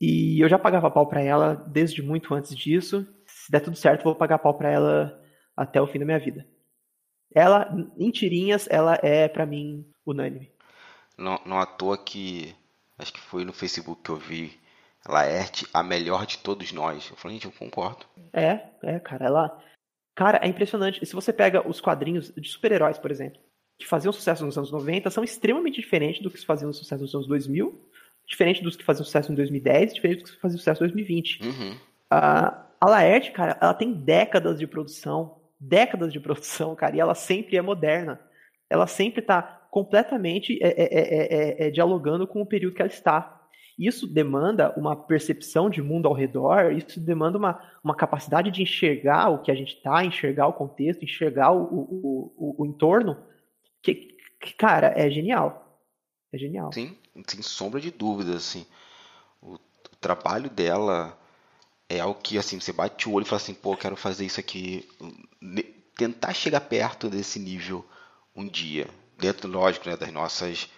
E eu já pagava pau para ela desde muito antes disso. Se der tudo certo, vou pagar pau para ela até o fim da minha vida. Ela, em tirinhas, ela é para mim unânime. Não, não à toa que acho que foi no Facebook que eu vi Laerte, a melhor de todos nós. Eu falei, gente, eu concordo. É, é, cara, ela. Cara, é impressionante. Se você pega os quadrinhos de super-heróis, por exemplo, que faziam sucesso nos anos 90, são extremamente diferentes do que faziam sucesso nos anos 2000, diferente dos que faziam sucesso em 2010, diferente dos que faziam sucesso em 2020. Uhum. A Laerte, cara, ela tem décadas de produção, décadas de produção, cara, e ela sempre é moderna. Ela sempre tá completamente é é, é, é, é, dialogando com o período que ela está. Isso demanda uma percepção de mundo ao redor, isso demanda uma, uma capacidade de enxergar o que a gente está, enxergar o contexto, enxergar o, o, o, o entorno, que, que, cara, é genial. É genial. Sim, sem sombra de dúvida, assim. O, o trabalho dela é algo que, assim, você bate o olho e fala assim, pô, quero fazer isso aqui, tentar chegar perto desse nível um dia dentro, lógico, né, das nossas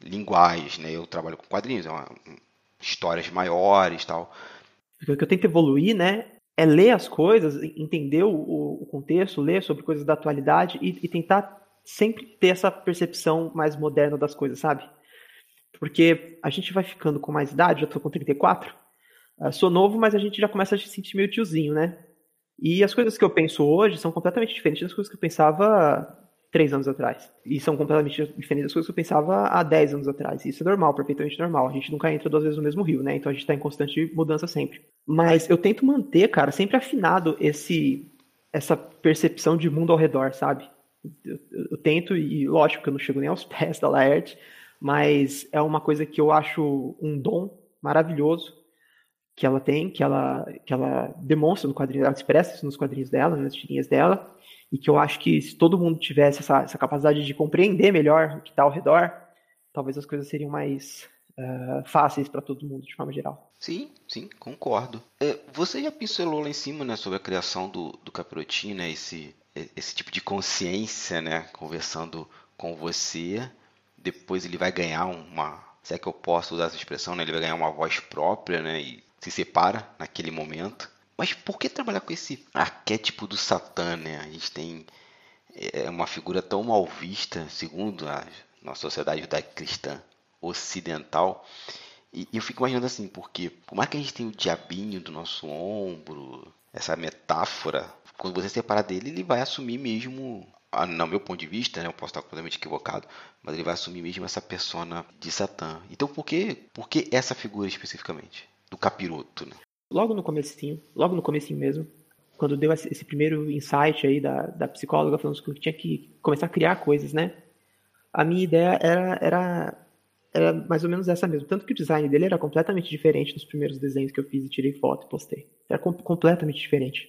linguagens, né? Eu trabalho com quadrinhos, é uma, histórias maiores tal. O que eu tento evoluir, né, é ler as coisas, entender o, o contexto, ler sobre coisas da atualidade e, e, tentar sempre ter essa percepção mais moderna das coisas, sabe? Porque a gente vai ficando com mais idade, já tô com 34, uh, sou novo, mas a gente já começa a se sentir meio tiozinho, né? E as coisas que eu penso hoje são completamente diferentes das coisas que eu pensava três anos atrás. E são completamente diferentes das coisas que eu pensava há dez anos atrás. Isso é normal, perfeitamente normal. A gente nunca entra duas vezes no mesmo rio, né? Então a gente está em constante mudança sempre. Mas eu tento manter, cara, sempre afinado esse essa percepção de mundo ao redor, sabe? Eu, eu, eu, tento, e lógico que eu não chego nem aos pés da Laerte, mas é uma coisa que eu acho um dom maravilhoso que ela tem, que ela, que ela demonstra no quadrinho, ela expressa isso nos quadrinhos dela, nas tirinhas dela, e que eu acho que se todo mundo tivesse essa, essa capacidade de compreender melhor o que está ao redor, talvez as coisas seriam mais uh, fáceis para todo mundo, de forma geral. Sim, sim, concordo. É, você já pincelou lá em cima, né, sobre a criação do, do Capirotinho, né, esse, esse tipo de consciência, né, conversando com você, depois ele vai ganhar uma, se é que eu posso usar essa expressão, né, ele vai ganhar uma voz própria, né, e se separa naquele momento. Mas por que trabalhar com esse arquétipo do Satã, né? A gente tem é uma figura tão mal vista, segundo a nossa sociedade judaico-cristã ocidental. E eu fico imaginando assim, porque por mais que a gente tenha o diabinho do nosso ombro, essa metáfora, quando você separar dele, ele vai assumir mesmo, no meu ponto de vista, né, eu posso estar completamente equivocado, mas ele vai assumir mesmo essa persona de Satã. Então por que, por que essa figura especificamente? Do capiroto, né? Logo no comecinho, logo no comecinho mesmo, quando deu esse primeiro insight aí da, da psicóloga falando que tinha que começar a criar coisas, né? A minha ideia era, era, era mais ou menos essa mesmo. Tanto que o design dele era completamente diferente dos primeiros desenhos que eu fiz e tirei foto e postei. Era com, completamente diferente.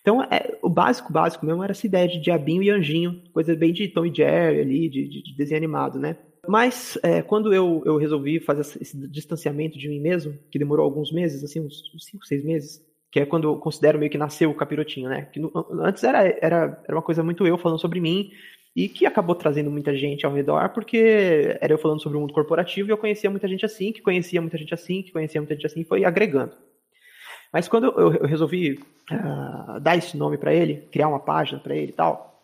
Então, é, o básico, básico mesmo era essa ideia de diabinho e anjinho, coisa bem de Tom e Jerry ali, de, de, de desenho animado, né? Mas é, quando eu, eu resolvi fazer esse distanciamento de mim mesmo, que demorou alguns meses, assim, uns 5, 6 meses, que é quando eu considero meio que nasceu o capirotinho, né? Que no, antes era, era, era uma coisa muito eu falando sobre mim e que acabou trazendo muita gente ao redor, porque era eu falando sobre o mundo corporativo e eu conhecia muita gente assim, que conhecia muita gente assim, que conhecia muita gente assim, e foi agregando. Mas quando eu, eu resolvi uh, dar esse nome para ele, criar uma página para ele e tal,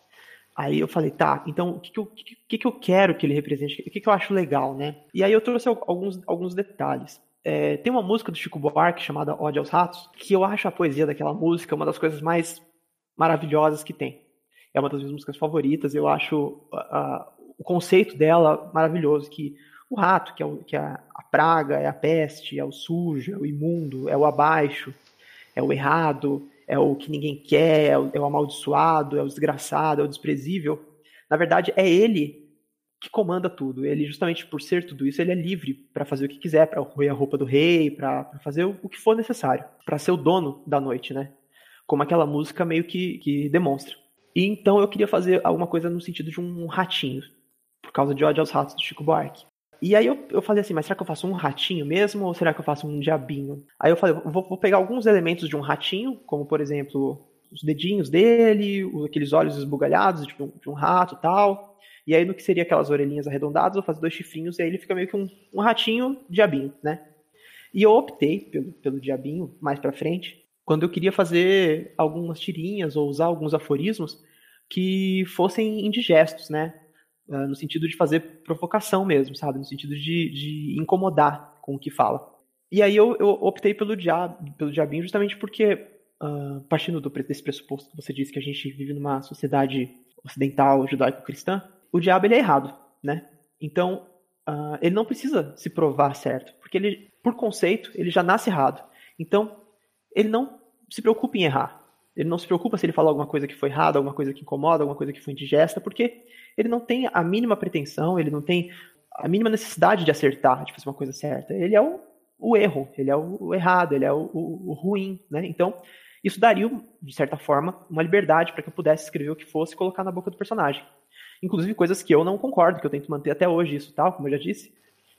Aí eu falei, tá, então o que, que, eu, que, que eu quero que ele represente? O que, que eu acho legal, né? E aí eu trouxe alguns, alguns detalhes. É, tem uma música do Chico Buarque chamada Ode aos Ratos, que eu acho a poesia daquela música uma das coisas mais maravilhosas que tem. É uma das minhas músicas favoritas, eu acho uh, o conceito dela maravilhoso, que o rato, que é, o, que é a praga, é a peste, é o sujo, é o imundo, é o abaixo, é o errado, é o que ninguém quer, é o, é o amaldiçoado, é o desgraçado, é o desprezível. Na verdade, é ele que comanda tudo. Ele, justamente por ser tudo isso, ele é livre para fazer o que quiser, para roer a roupa do rei, para fazer o, o, que for necessário, para ser o dono da noite, né? Como aquela música meio que, que demonstra. E então eu queria fazer alguma coisa no sentido de um ratinho, por causa de ódio aos ratos do Chico Buarque. E aí eu, eu falei assim, mas será que eu faço um ratinho mesmo ou será que eu faço um diabinho? Aí eu falei, vou, vou pegar alguns elementos de um ratinho, como por exemplo os dedinhos dele, aqueles olhos esbugalhados de um, de um rato tal. E aí no que seria aquelas orelhinhas arredondadas, eu fazer dois chifrinhos e aí ele fica meio que um, um ratinho diabinho, né? E eu optei pelo, pelo diabinho mais para frente, quando eu queria fazer algumas tirinhas ou usar alguns aforismos que fossem indigestos, né? Uh, no sentido de fazer provocação mesmo, sabe? No sentido de, de incomodar com o que fala. E aí eu, eu optei pelo, diabo, pelo diabinho justamente porque, uh, partindo do, desse pressuposto que você disse que a gente vive numa sociedade ocidental judaico-cristã, o diabo ele é errado, né? Então, uh, ele não precisa se provar certo, porque ele, por conceito, ele já nasce errado. Então, ele não se preocupa em errar. Ele não se preocupa se ele fala alguma coisa que foi errada, alguma coisa que incomoda, alguma coisa que foi indigesta, porque ele não tem a mínima pretensão, ele não tem a mínima necessidade de acertar, de fazer uma coisa certa. Ele é o, o erro, ele é o, o errado, ele é o, o, ruim, né? Então, isso daria, de certa forma, uma liberdade para que eu pudesse escrever o que fosse e colocar na boca do personagem. Inclusive coisas que eu não concordo, que eu tento manter até hoje, isso tal, como eu já disse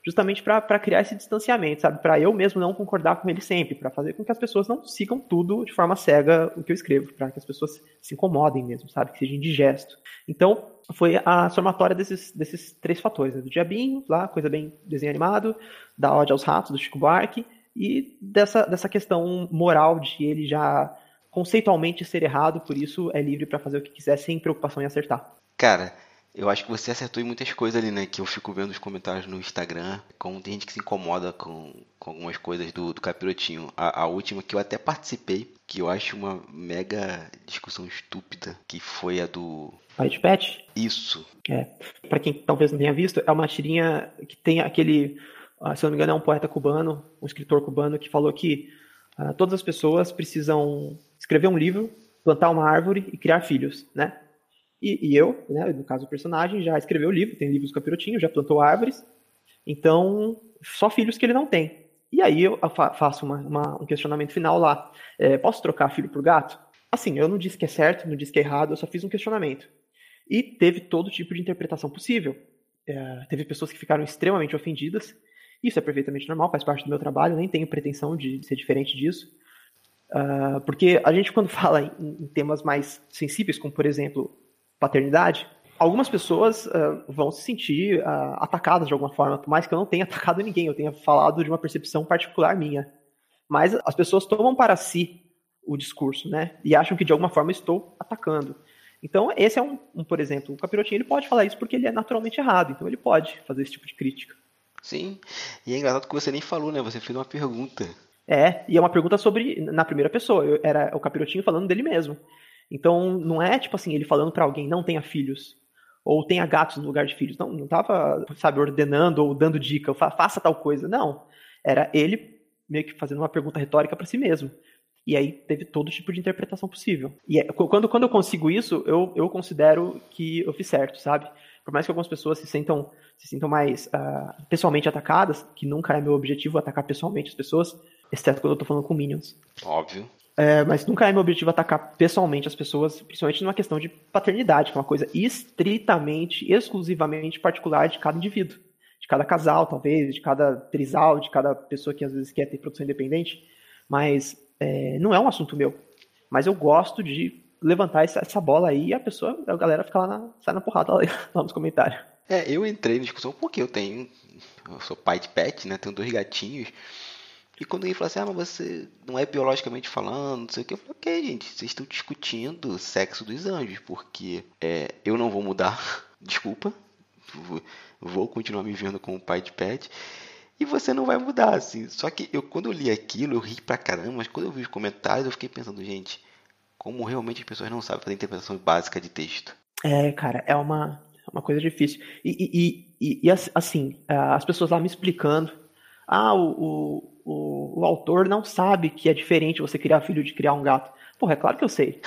justamente para criar esse distanciamento, sabe? Para eu mesmo não concordar com ele sempre, para fazer com que as pessoas não sigam tudo de forma cega o que eu escrevo, para que as pessoas se incomodem mesmo, sabe? Que seja indigesto. Então, foi a somatória desses, desses três fatores, né? do diabinho, lá, coisa bem desenho animado, da ódio aos ratos, do Chico Buarque, e dessa, dessa questão moral de ele já conceitualmente ser errado, por isso é livre para fazer o que quiser sem preocupação em acertar. Cara, eu acho que você acertou em muitas coisas ali, né? Que eu fico vendo os comentários no Instagram. Como tem gente que se incomoda com, com algumas coisas do, do capirotinho. A, a, última que eu até participei, que eu acho uma mega discussão estúpida, que foi a do. White Patch? Isso. É. Pra quem talvez não tenha visto, é uma tirinha que tem aquele. Ah, se eu não me engano, é um poeta cubano, um escritor cubano, que falou que uh, todas as pessoas precisam escrever um livro, plantar uma árvore e criar filhos, né? E, e eu, né, no caso o personagem, já escreveu livro, tem livros do capirotinho, já plantou árvores. Então, só filhos que ele não tem. E aí eu faço uma, uma, um questionamento final lá. É, posso trocar filho por gato? Assim, eu não disse que é certo, não disse que é errado, eu só fiz um questionamento. E teve todo tipo de interpretação possível. É, teve pessoas que ficaram extremamente ofendidas. Isso é perfeitamente normal, faz parte do meu trabalho, nem tenho pretensão de ser diferente disso. Uh, porque a gente, quando fala em, em, temas mais sensíveis, como por exemplo paternidade, algumas pessoas uh, vão se sentir uh, atacadas de alguma forma, por mais que eu não tenha atacado ninguém, eu tenha falado de uma percepção particular minha. Mas as pessoas tomam para si o discurso, né? E acham que de alguma forma estou atacando. Então, esse é um, um, por exemplo, o Capirotinho ele pode falar isso porque ele é naturalmente errado, então ele pode fazer esse tipo de crítica. Sim, e é engraçado que você nem falou, né? Você fez uma pergunta. É, e é uma pergunta sobre, na primeira pessoa, eu, era o Capirotinho falando dele mesmo. Então, não é tipo assim, ele falando para alguém, não tenha filhos, ou tenha gatos no lugar de filhos. Não, não tava, sabe, ordenando ou dando dica, faça tal coisa. Não, era ele meio que fazendo uma pergunta retórica para si mesmo. E aí teve todo tipo de interpretação possível. E é, quando, quando eu consigo isso, eu, eu considero que eu fiz certo, sabe? Por mais que algumas pessoas se sintam, se sintam mais uh, pessoalmente atacadas, que nunca é meu objetivo atacar pessoalmente as pessoas, exceto quando eu tô falando com minions. Óbvio. É, mas nunca é meu objetivo atacar pessoalmente as pessoas, principalmente numa questão de paternidade, que é uma coisa estritamente, exclusivamente particular de cada indivíduo. De cada casal, talvez, de cada trisal, de cada pessoa que às vezes quer ter produção independente. Mas é, não é um assunto meu. Mas eu gosto de levantar essa, essa bola aí e a pessoa, a galera fica lá na, sai na porrada lá, lá nos comentários. É, eu entrei na discussão porque eu tenho. Eu sou pai de pet, né? Tenho dois gatinhos. E quando alguém fala assim, ah, mas você não é biologicamente falando, não sei o que, eu falei, ok, gente, vocês estão discutindo o sexo dos anjos, porque é, eu não vou mudar, desculpa, vou continuar me vendo como pai de pet e você não vai mudar, assim. Só que eu, quando eu li aquilo, eu ri pra caramba, mas quando eu vi os comentários, eu fiquei pensando, gente, como realmente as pessoas não sabem fazer interpretação básica de texto. É, cara, é uma, uma coisa difícil. E, e, e, e assim, as pessoas lá me explicando, ah, o, o, o, autor não sabe que é diferente você criar filho de criar um gato. Porra, é claro que eu sei.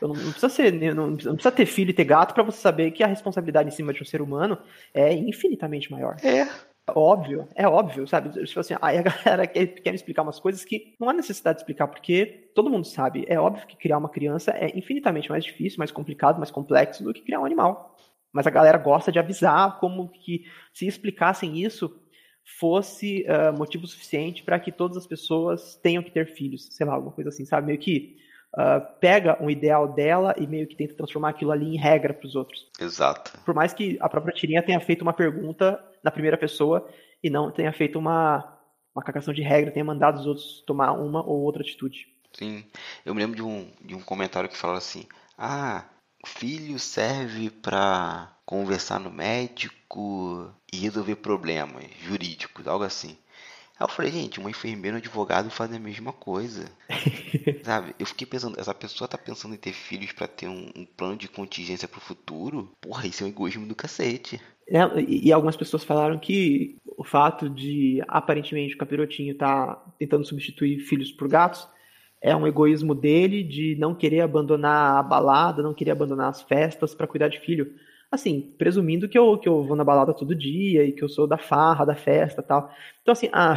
Eu não, não, precisa ser, não, não, precisa ter filho e ter gato para você saber que a responsabilidade em cima de um ser humano é infinitamente maior. É, óbvio, é óbvio, sabe? Tipo assim, aí a galera quer, quer me explicar umas coisas que não há necessidade de explicar, porque todo mundo sabe. É óbvio que criar uma criança é infinitamente mais difícil, mais complicado, mais complexo do que criar um animal. Mas a galera gosta de avisar como que se explicassem isso fosse uh, motivo suficiente para que todas as pessoas tenham que ter filhos, sei lá, alguma coisa assim, sabe? Meio que uh, pega um ideal dela e meio que tenta transformar aquilo ali em regra para os outros. Exato. Por mais que a própria Tirinha tenha feito uma pergunta na primeira pessoa e não tenha feito uma, uma cagação de regra, tenha mandado os outros tomar uma ou outra atitude. Sim, eu me lembro de um, de um comentário que fala assim: ah, filho serve para conversar no médico e resolver problemas jurídicos, algo assim. Aí eu falei, gente, uma enfermeira e um advogado fazem a mesma coisa. Sabe? Eu fiquei pensando, essa pessoa tá pensando em ter filhos para ter um, um, plano de contingência pro futuro? Porra, isso é um egoísmo do cacete. É, e, algumas pessoas falaram que o fato de aparentemente o capirotinho tá tentando substituir filhos por gatos é um egoísmo dele de não querer abandonar a balada, não querer abandonar as festas para cuidar de filho. Assim, presumindo que eu, que eu vou na balada todo dia e que eu sou da farra, da festa tal. Então, assim, ah,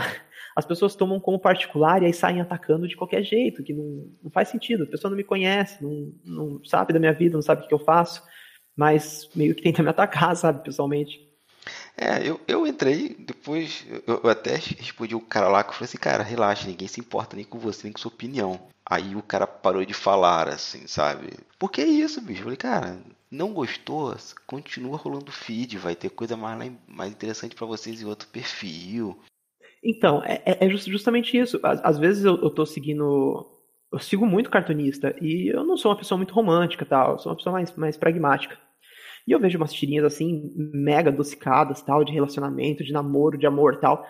as pessoas tomam como particular e aí saem atacando de qualquer jeito, que não, não faz sentido. A pessoa não me conhece, não, não sabe da minha vida, não sabe o que eu faço, mas meio que tenta me atacar, sabe, pessoalmente. É, eu, eu entrei, depois eu, eu até respondi o cara lá que eu falei assim, cara, relaxa, ninguém se importa nem com você, nem com sua opinião. Aí o cara parou de falar, assim, sabe? Por que isso, bicho? Eu falei, cara, não gostou? Continua rolando feed, vai ter coisa mais, mais interessante para vocês em outro perfil. Então, é, é, é justamente isso. Às, às vezes eu, eu tô seguindo. Eu sigo muito cartunista e eu não sou uma pessoa muito romântica tal, eu sou uma pessoa mais, mais pragmática. E eu vejo umas tirinhas assim, mega adocicadas, tal, de relacionamento, de namoro, de amor tal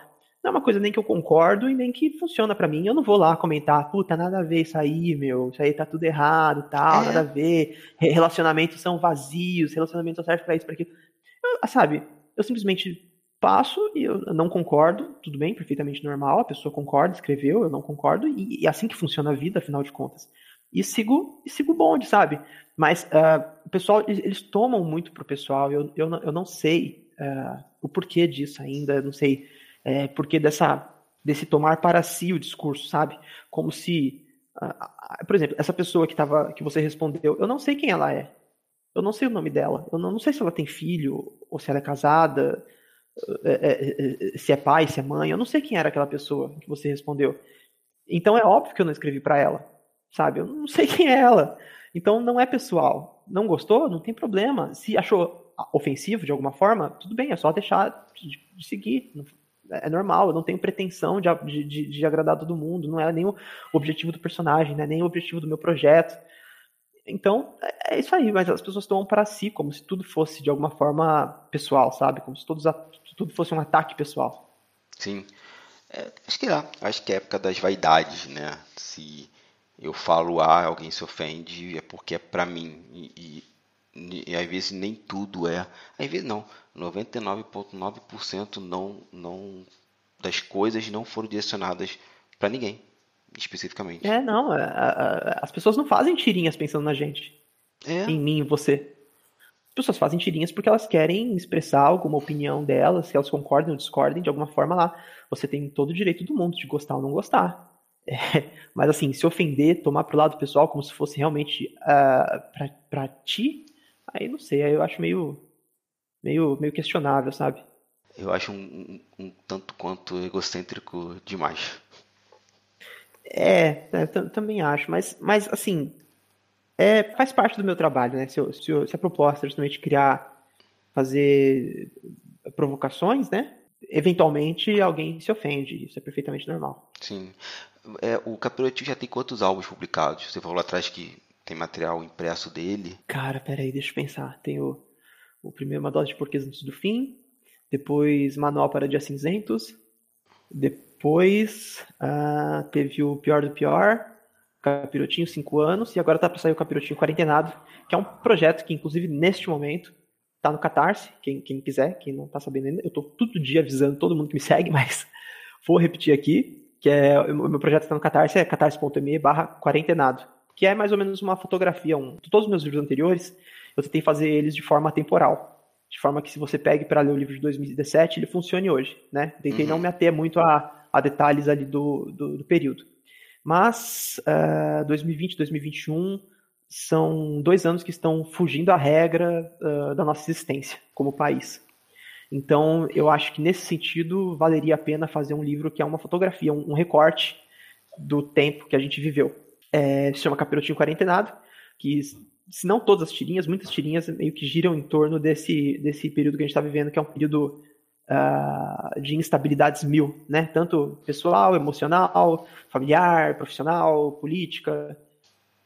não é uma coisa nem que eu concordo e nem que funciona para mim. Eu não vou lá comentar, puta, nada a ver isso aí, meu, isso aí tá tudo errado, tal, é. nada a ver. Relacionamentos são vazios, relacionamentos só servem pra isso, pra aquilo. Eu, sabe, eu simplesmente passo e eu não concordo, tudo bem, perfeitamente normal, a pessoa concorda, escreveu, eu não concordo, e, e é assim que funciona a vida, afinal de contas. e sigo, e sigo o bonde, sabe? Mas uh, o pessoal, eles, tomam muito pro pessoal, eu, eu, não, eu não sei uh, o porquê disso ainda, não sei é, porquê dessa, desse tomar para si o discurso, sabe? Como se, uh, por exemplo, essa pessoa que, tava, que você respondeu, eu não sei quem ela é, eu não sei o nome dela, eu não, não sei se ela tem filho, ou se ela é casada, é, é, é, se é pai, se é mãe, eu não sei quem era aquela pessoa que você respondeu. Então é óbvio que eu não escrevi para ela, sabe? Eu não sei quem é ela. Então não é pessoal. Não gostou? Não tem problema. Se achou ofensivo de alguma forma, tudo bem, é só deixar de, de seguir. É normal, eu não tenho pretensão de, de, de, agradar todo mundo, não é nem o objetivo do personagem, não é nem o objetivo do meu projeto. Então, é, é isso aí, mas as pessoas tomam para si como se tudo fosse de alguma forma pessoal, sabe? Como se todos, tudo fosse um ataque pessoal. Sim. É, acho que é. Acho que é a época das vaidades, né? Se eu falo A, alguém se ofende, é porque é pra mim. E, e às vezes nem tudo é. Às vezes não. 99,9% não, não das coisas não foram direcionadas para ninguém, especificamente. É, não. É, é, as pessoas não fazem tirinhas pensando na gente. É. Em mim, em você pessoas fazem tirinhas porque elas querem expressar alguma opinião delas, se elas concordem ou discordem de alguma forma lá. Você tem todo o direito do mundo de gostar ou não gostar. É, mas assim, se ofender, tomar pro lado pessoal como se fosse realmente uh, pra, pra ti, aí não sei, aí eu acho meio, meio, meio questionável, sabe? Eu acho um, um, um tanto quanto egocêntrico demais. É, é também acho, mas, mas assim, é, faz parte do meu trabalho, né? Se, eu, se, eu, se a proposta é justamente criar, fazer provocações, né? Eventualmente alguém se ofende, isso é perfeitamente normal. Sim. É, o Capiroti já tem quantos álbuns publicados? Você falou atrás que tem material impresso dele. Cara, peraí, deixa eu pensar. Tem o, o primeiro Uma Dose de Porquês Antes do Fim, depois Manual para Dias Cinzentos, depois uh, teve o Pior do Pior, Capirotinho 5 anos, e agora tá para sair o Capirotinho Quarentenado, que é um projeto que, inclusive, neste momento, tá no Catarse, quem, quem quiser, quem não tá sabendo ainda, eu tô todo dia avisando todo mundo que me segue, mas vou repetir aqui, que é o meu projeto está no Catarse, é catarse.me barra quarentenado, que é mais ou menos uma fotografia, um, todos os meus livros anteriores, eu tentei fazer eles de forma temporal, de forma que se você pegue para ler o livro de 2017, ele funcione hoje, né? Tentei uhum. não me ater muito a, a detalhes ali do, do, do período. Mas uh, 2020 2021 são dois anos que estão fugindo à regra uh, da nossa existência como país. Então, eu acho que nesse sentido valeria a pena fazer um livro que é uma fotografia, um, um recorte do tempo que a gente viveu. É, se chama Capirotinho Quarentenado, que se não todas as tirinhas, muitas tirinhas meio que giram em torno desse, desse período que a gente está vivendo, que é um período uh, de instabilidades mil, né? Tanto pessoal, emocional, familiar, profissional, política.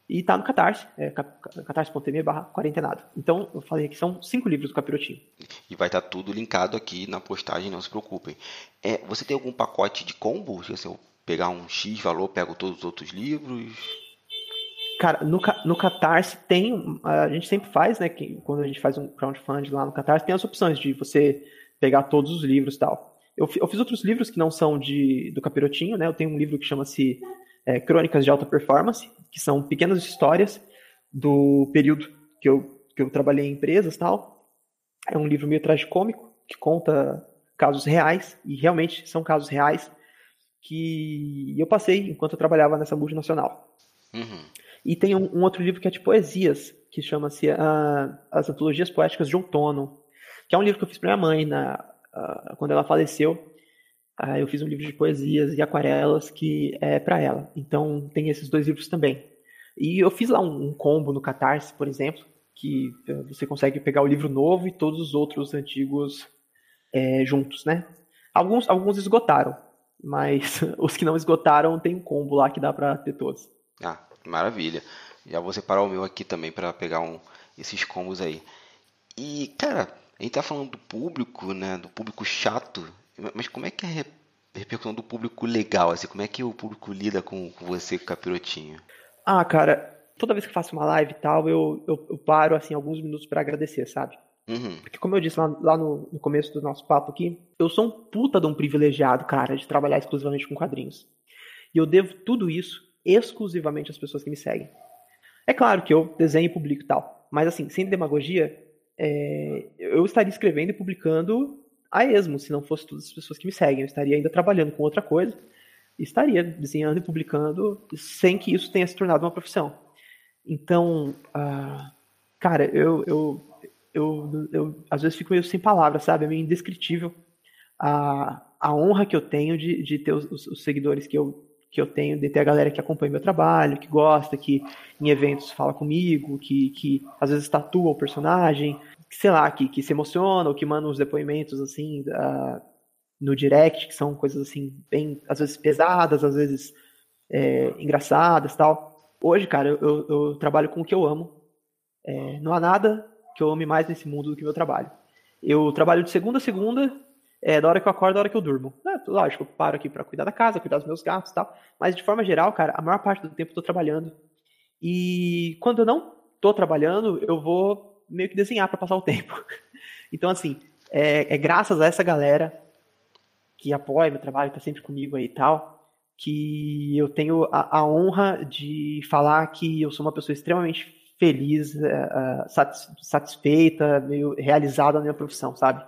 E tá no Catarse, é catarse.me barra quarentenado. Então, eu falei que são cinco livros do Capirotinho. E vai estar tá tudo linkado aqui na postagem, não se preocupem. É, você tem algum pacote de combo? Eu pegar um X valor, pego todos os outros livros? Cara, no, no Catarse tem. A gente sempre faz, né? Que, quando a gente faz um crowdfunding lá no Catarse, tem as opções de você pegar todos os livros e tal. Eu, eu fiz outros livros que não são de, do Capirotinho, né? Eu tenho um livro que chama-se é, Crônicas de Alta Performance, que são pequenas histórias do período que eu, que eu trabalhei em empresas tal. É um livro meio tragicômico, que conta casos reais, e realmente são casos reais, que eu passei enquanto eu trabalhava nessa multinacional. Uhum. E tem um, um, outro livro que é de poesias, que chama-se uh, As Antologias Poéticas de Outono, que é um livro que eu fiz para minha mãe na, uh, quando ela faleceu. Uh, eu fiz um livro de poesias e aquarelas que é para ela. Então tem esses dois livros também. E eu fiz lá um, um combo no Catarse, por exemplo, que uh, você consegue pegar o livro novo e todos os outros antigos é, juntos, né? Alguns, alguns esgotaram, mas os que não esgotaram tem um combo lá que dá para ter todos. Ah, maravilha. Já vou separar o meu aqui também para pegar um, esses combos aí. E, cara, a gente tá falando do público, né? Do público chato. Mas como é que é a repercussão do público legal? Assim, como é que o público lida com, com você, capirotinho? Ah, cara, toda vez que eu faço uma live e tal, eu, eu, eu paro, assim, alguns minutos para agradecer, sabe? Uhum. Porque, como eu disse lá, lá no, no, começo do nosso papo aqui, eu sou um puta de um privilegiado, cara, de trabalhar exclusivamente com quadrinhos. E eu devo tudo isso exclusivamente às pessoas que me seguem. É claro que eu desenho e publico e tal, mas assim, sem demagogia, é, eu estaria escrevendo e publicando a esmo, se não fosse todas as pessoas que me seguem. Eu estaria ainda trabalhando com outra coisa, estaria desenhando e publicando sem que isso tenha se tornado uma profissão. Então, uh, cara, eu, eu, eu, eu, às vezes fico meio sem palavras, sabe? É meio indescritível a, a honra que eu tenho de, de ter os, os, seguidores que eu, que eu tenho, de ter a galera que acompanha meu trabalho, que gosta, que em eventos fala comigo, que, que às vezes tatua o personagem, que, sei lá, que, que se emociona ou que manda uns depoimentos assim uh, no direct, que são coisas assim, bem, às vezes pesadas, às vezes é, engraçadas tal. Hoje, cara, eu, eu, eu, trabalho com o que eu amo. É, não há nada que eu ame mais nesse mundo do que meu trabalho. Eu trabalho de segunda a segunda, é, da hora que eu acordo, da hora que eu durmo. É, lógico, eu paro aqui para cuidar da casa, cuidar dos meus gatos e tal. Mas de forma geral, cara, a maior parte do tempo eu tô trabalhando. E quando eu não tô trabalhando, eu vou meio que desenhar para passar o tempo. Então, assim, é, é, graças a essa galera que apoia meu trabalho, tá sempre comigo aí e tal, que eu tenho a, a honra de falar que eu sou uma pessoa extremamente feliz, uh, satisfeita, meio realizada na minha profissão, sabe?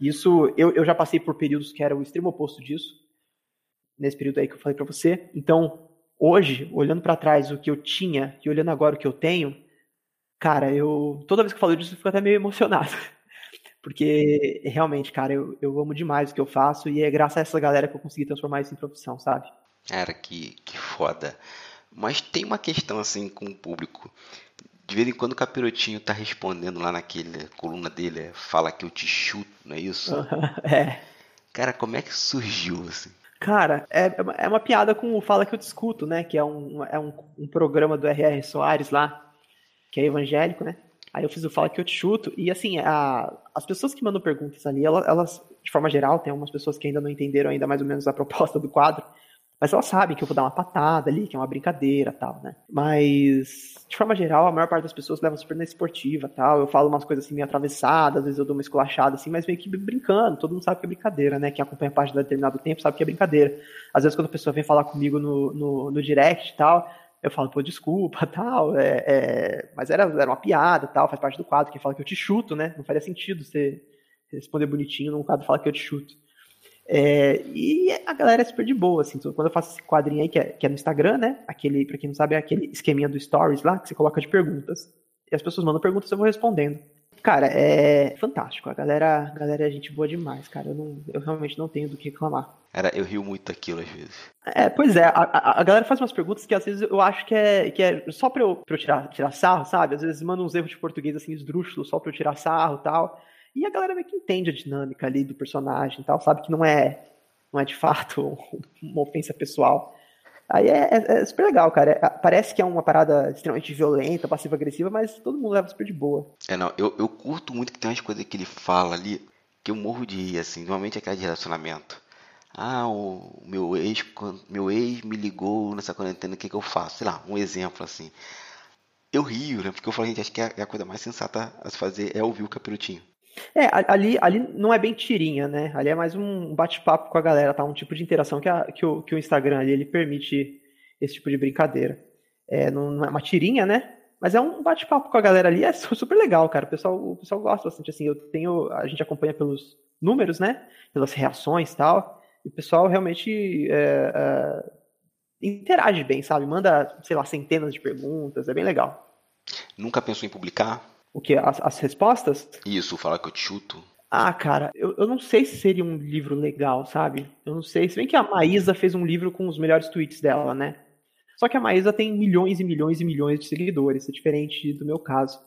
Isso, eu, eu já passei por períodos que era o extremo oposto disso, nesse período aí que eu falei para você. Então, hoje, olhando para trás o que eu tinha e olhando agora o que eu tenho, cara, eu toda vez que eu falo disso eu fico até meio emocionado. Porque realmente, cara, eu, eu amo demais o que eu faço e é graças a essa galera que eu consegui transformar isso em profissão, sabe? Cara, que, que foda. Mas tem uma questão assim com o público. De vez em quando o Capirotinho tá respondendo lá naquele coluna dele, é, fala que eu te chuto, não é isso? é. Cara, como é que surgiu assim? Cara, é, é uma piada com o Fala que eu discuto, né? Que é um, é um, um programa do R.R. Soares lá, que é evangélico, né? Aí eu fiz o Fala que eu te chuto. E assim, a, as pessoas que mandam perguntas ali, elas, elas, de forma geral, tem algumas pessoas que ainda não entenderam ainda mais ou menos a proposta do quadro. Mas elas sabem que eu vou dar uma patada ali, que é uma brincadeira tal, né? Mas, de forma geral, a maior parte das pessoas levam super na esportiva tal. Eu falo umas coisas assim meio atravessadas, às vezes eu dou uma esculachada assim, mas meio que brincando. Todo mundo sabe que é brincadeira, né? Quem acompanha a página de determinado tempo sabe que é brincadeira. Às vezes quando a pessoa vem falar comigo no, no, no direct tal, eu falo, pô, desculpa, tal, é, é... mas era, era uma piada, tal, faz parte do quadro, que fala que eu te chuto, né? Não faria sentido você responder bonitinho num quadro fala que eu te chuto. É, e a galera é super de boa, assim. Quando eu faço esse quadrinho aí, que é, que é no Instagram, né? Aquele, pra quem não sabe, é aquele esqueminha do Stories lá, que você coloca de perguntas. E as pessoas mandam perguntas e eu vou respondendo. Cara, é fantástico. A galera, a galera é gente boa demais, cara. Eu, não, eu realmente não tenho do que reclamar. Era, eu rio muito daquilo às vezes. É, pois é. A, a, a, galera faz umas perguntas que às vezes eu acho que é, que é só pra eu, pra eu tirar, tirar sarro, sabe? Às vezes manda uns erros de português assim, esdrúxulos, só pra eu tirar sarro e tal. E a galera meio que entende a dinâmica ali do personagem e tal, sabe? Que não é não é de fato uma ofensa pessoal. Aí é, é, é super legal, cara. É, parece que é uma parada extremamente violenta, passiva-agressiva, mas todo mundo leva super de boa. É, não, eu, eu curto muito que tem umas coisas que ele fala ali que eu morro de rir, assim. Normalmente é aquela de relacionamento. Ah, o meu ex, meu ex me ligou nessa quarentena, o que, que eu faço? Sei lá, um exemplo assim. Eu rio, né? Porque eu falo, gente, acho que a, a coisa mais sensata a se fazer é ouvir o capirotinho. É, ali, ali não é bem tirinha, né? Ali é mais um bate-papo com a galera, tá? Um tipo de interação que, a, que, o, que o Instagram ali ele permite esse tipo de brincadeira. É, não é uma tirinha, né? Mas é um bate-papo com a galera ali, é super legal, cara. O pessoal, o pessoal gosta bastante, assim. Eu tenho, a gente acompanha pelos números, né? Pelas reações e tal. E o pessoal realmente é, é, interage bem, sabe? Manda, sei lá, centenas de perguntas, é bem legal. Nunca pensou em publicar? O que? As, as respostas? Isso, falar que eu te chuto. Ah, cara, eu, eu não sei se seria um livro legal, sabe? Eu não sei. Se bem que a Maísa fez um livro com os melhores tweets dela, né? Só que a Maísa tem milhões e milhões e milhões de seguidores, é diferente do meu caso.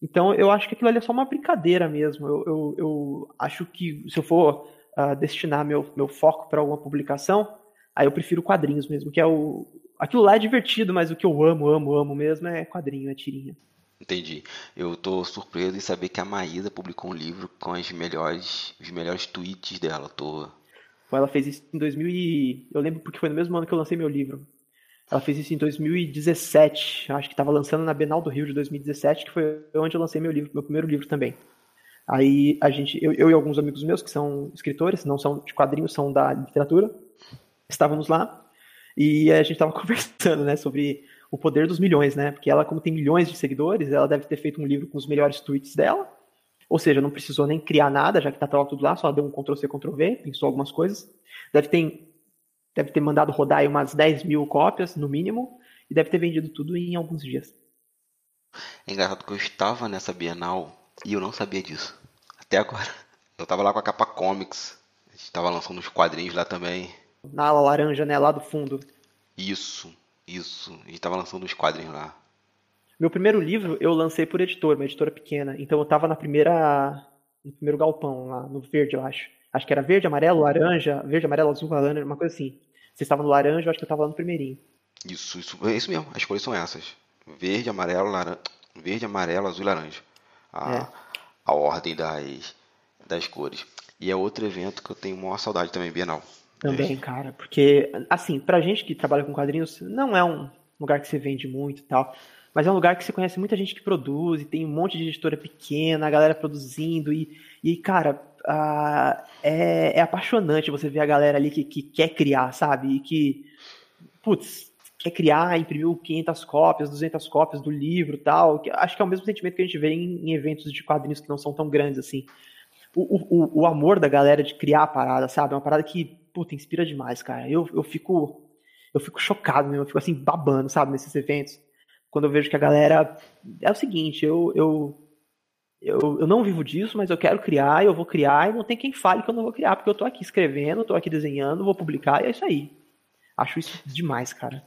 Então eu acho que aquilo ali é só uma brincadeira mesmo. Eu, eu, eu acho que se eu for uh, destinar meu, meu foco para alguma publicação, aí eu prefiro quadrinhos mesmo, que é o. Aquilo lá é divertido, mas o que eu amo, amo, amo mesmo é quadrinho, é tirinha. Entendi. Eu tô surpreso em saber que a Maísa publicou um livro com as melhores, os melhores tweets dela. Tô... Ela fez isso em 2000 e... Eu lembro porque foi no mesmo ano que eu lancei meu livro. Ela fez isso em 2017. Acho que estava lançando na Bienal do Rio de 2017, que foi onde eu lancei meu livro, meu primeiro livro também. Aí a gente, eu, eu e alguns amigos meus que são escritores, não são de quadrinhos, são da literatura, estávamos lá e a gente estava conversando, né, sobre o poder dos milhões, né? Porque ela, como tem milhões de seguidores, ela deve ter feito um livro com os melhores tweets dela. Ou seja, não precisou nem criar nada, já que tá tudo lá, só deu um Ctrl-C, Ctrl-V, pensou algumas coisas. Deve ter, deve ter mandado rodar aí umas 10 mil cópias, no mínimo, e deve ter vendido tudo em alguns dias. É engraçado que eu estava nessa Bienal e eu não sabia disso. Até agora. Eu tava lá com a capa Comics. A gente tava lançando uns quadrinhos lá também. Na ala laranja, né? Lá do fundo. Isso, isso. A gente tava lançando uns quadrinhos lá. Meu primeiro livro eu lancei por editor, uma editora pequena. Então eu tava na primeira. No primeiro galpão, lá no verde, eu acho. Acho que era verde, amarelo, laranja, verde, amarelo, azul, laranja, uma coisa assim. Você estava no laranja, eu acho que eu tava lá no primeirinho. Isso, isso, é isso mesmo. As cores são essas. Verde, amarelo, laranja. Verde, amarelo, azul e laranja. A, é. a ordem das, das cores. E é outro evento que eu tenho maior saudade também, Bienal. Também, cara, porque, assim, pra gente que trabalha com quadrinhos, não é um lugar que se vende muito e tal, mas é um lugar que você conhece muita gente que produz, e tem um monte de editora pequena, a galera produzindo, e, e cara, é, é, apaixonante você ver a galera ali que, que quer criar, sabe? E que, putz, quer criar, imprimiu 500 cópias, 200 cópias do livro tal. Que acho que é o mesmo sentimento que a gente vê em, em eventos de quadrinhos que não são tão grandes assim. O, o, o, amor da galera de criar a parada, sabe? É uma parada que, puta, inspira demais, cara. Eu, eu fico eu fico chocado mesmo, eu fico assim, babando, sabe, nesses eventos. Quando eu vejo que a galera. É o seguinte, eu, eu, eu, eu não vivo disso, mas eu quero criar, eu vou criar, e não tem quem fale que eu não vou criar, porque eu tô aqui escrevendo, tô aqui desenhando, vou publicar, e é isso aí. Acho isso demais, cara.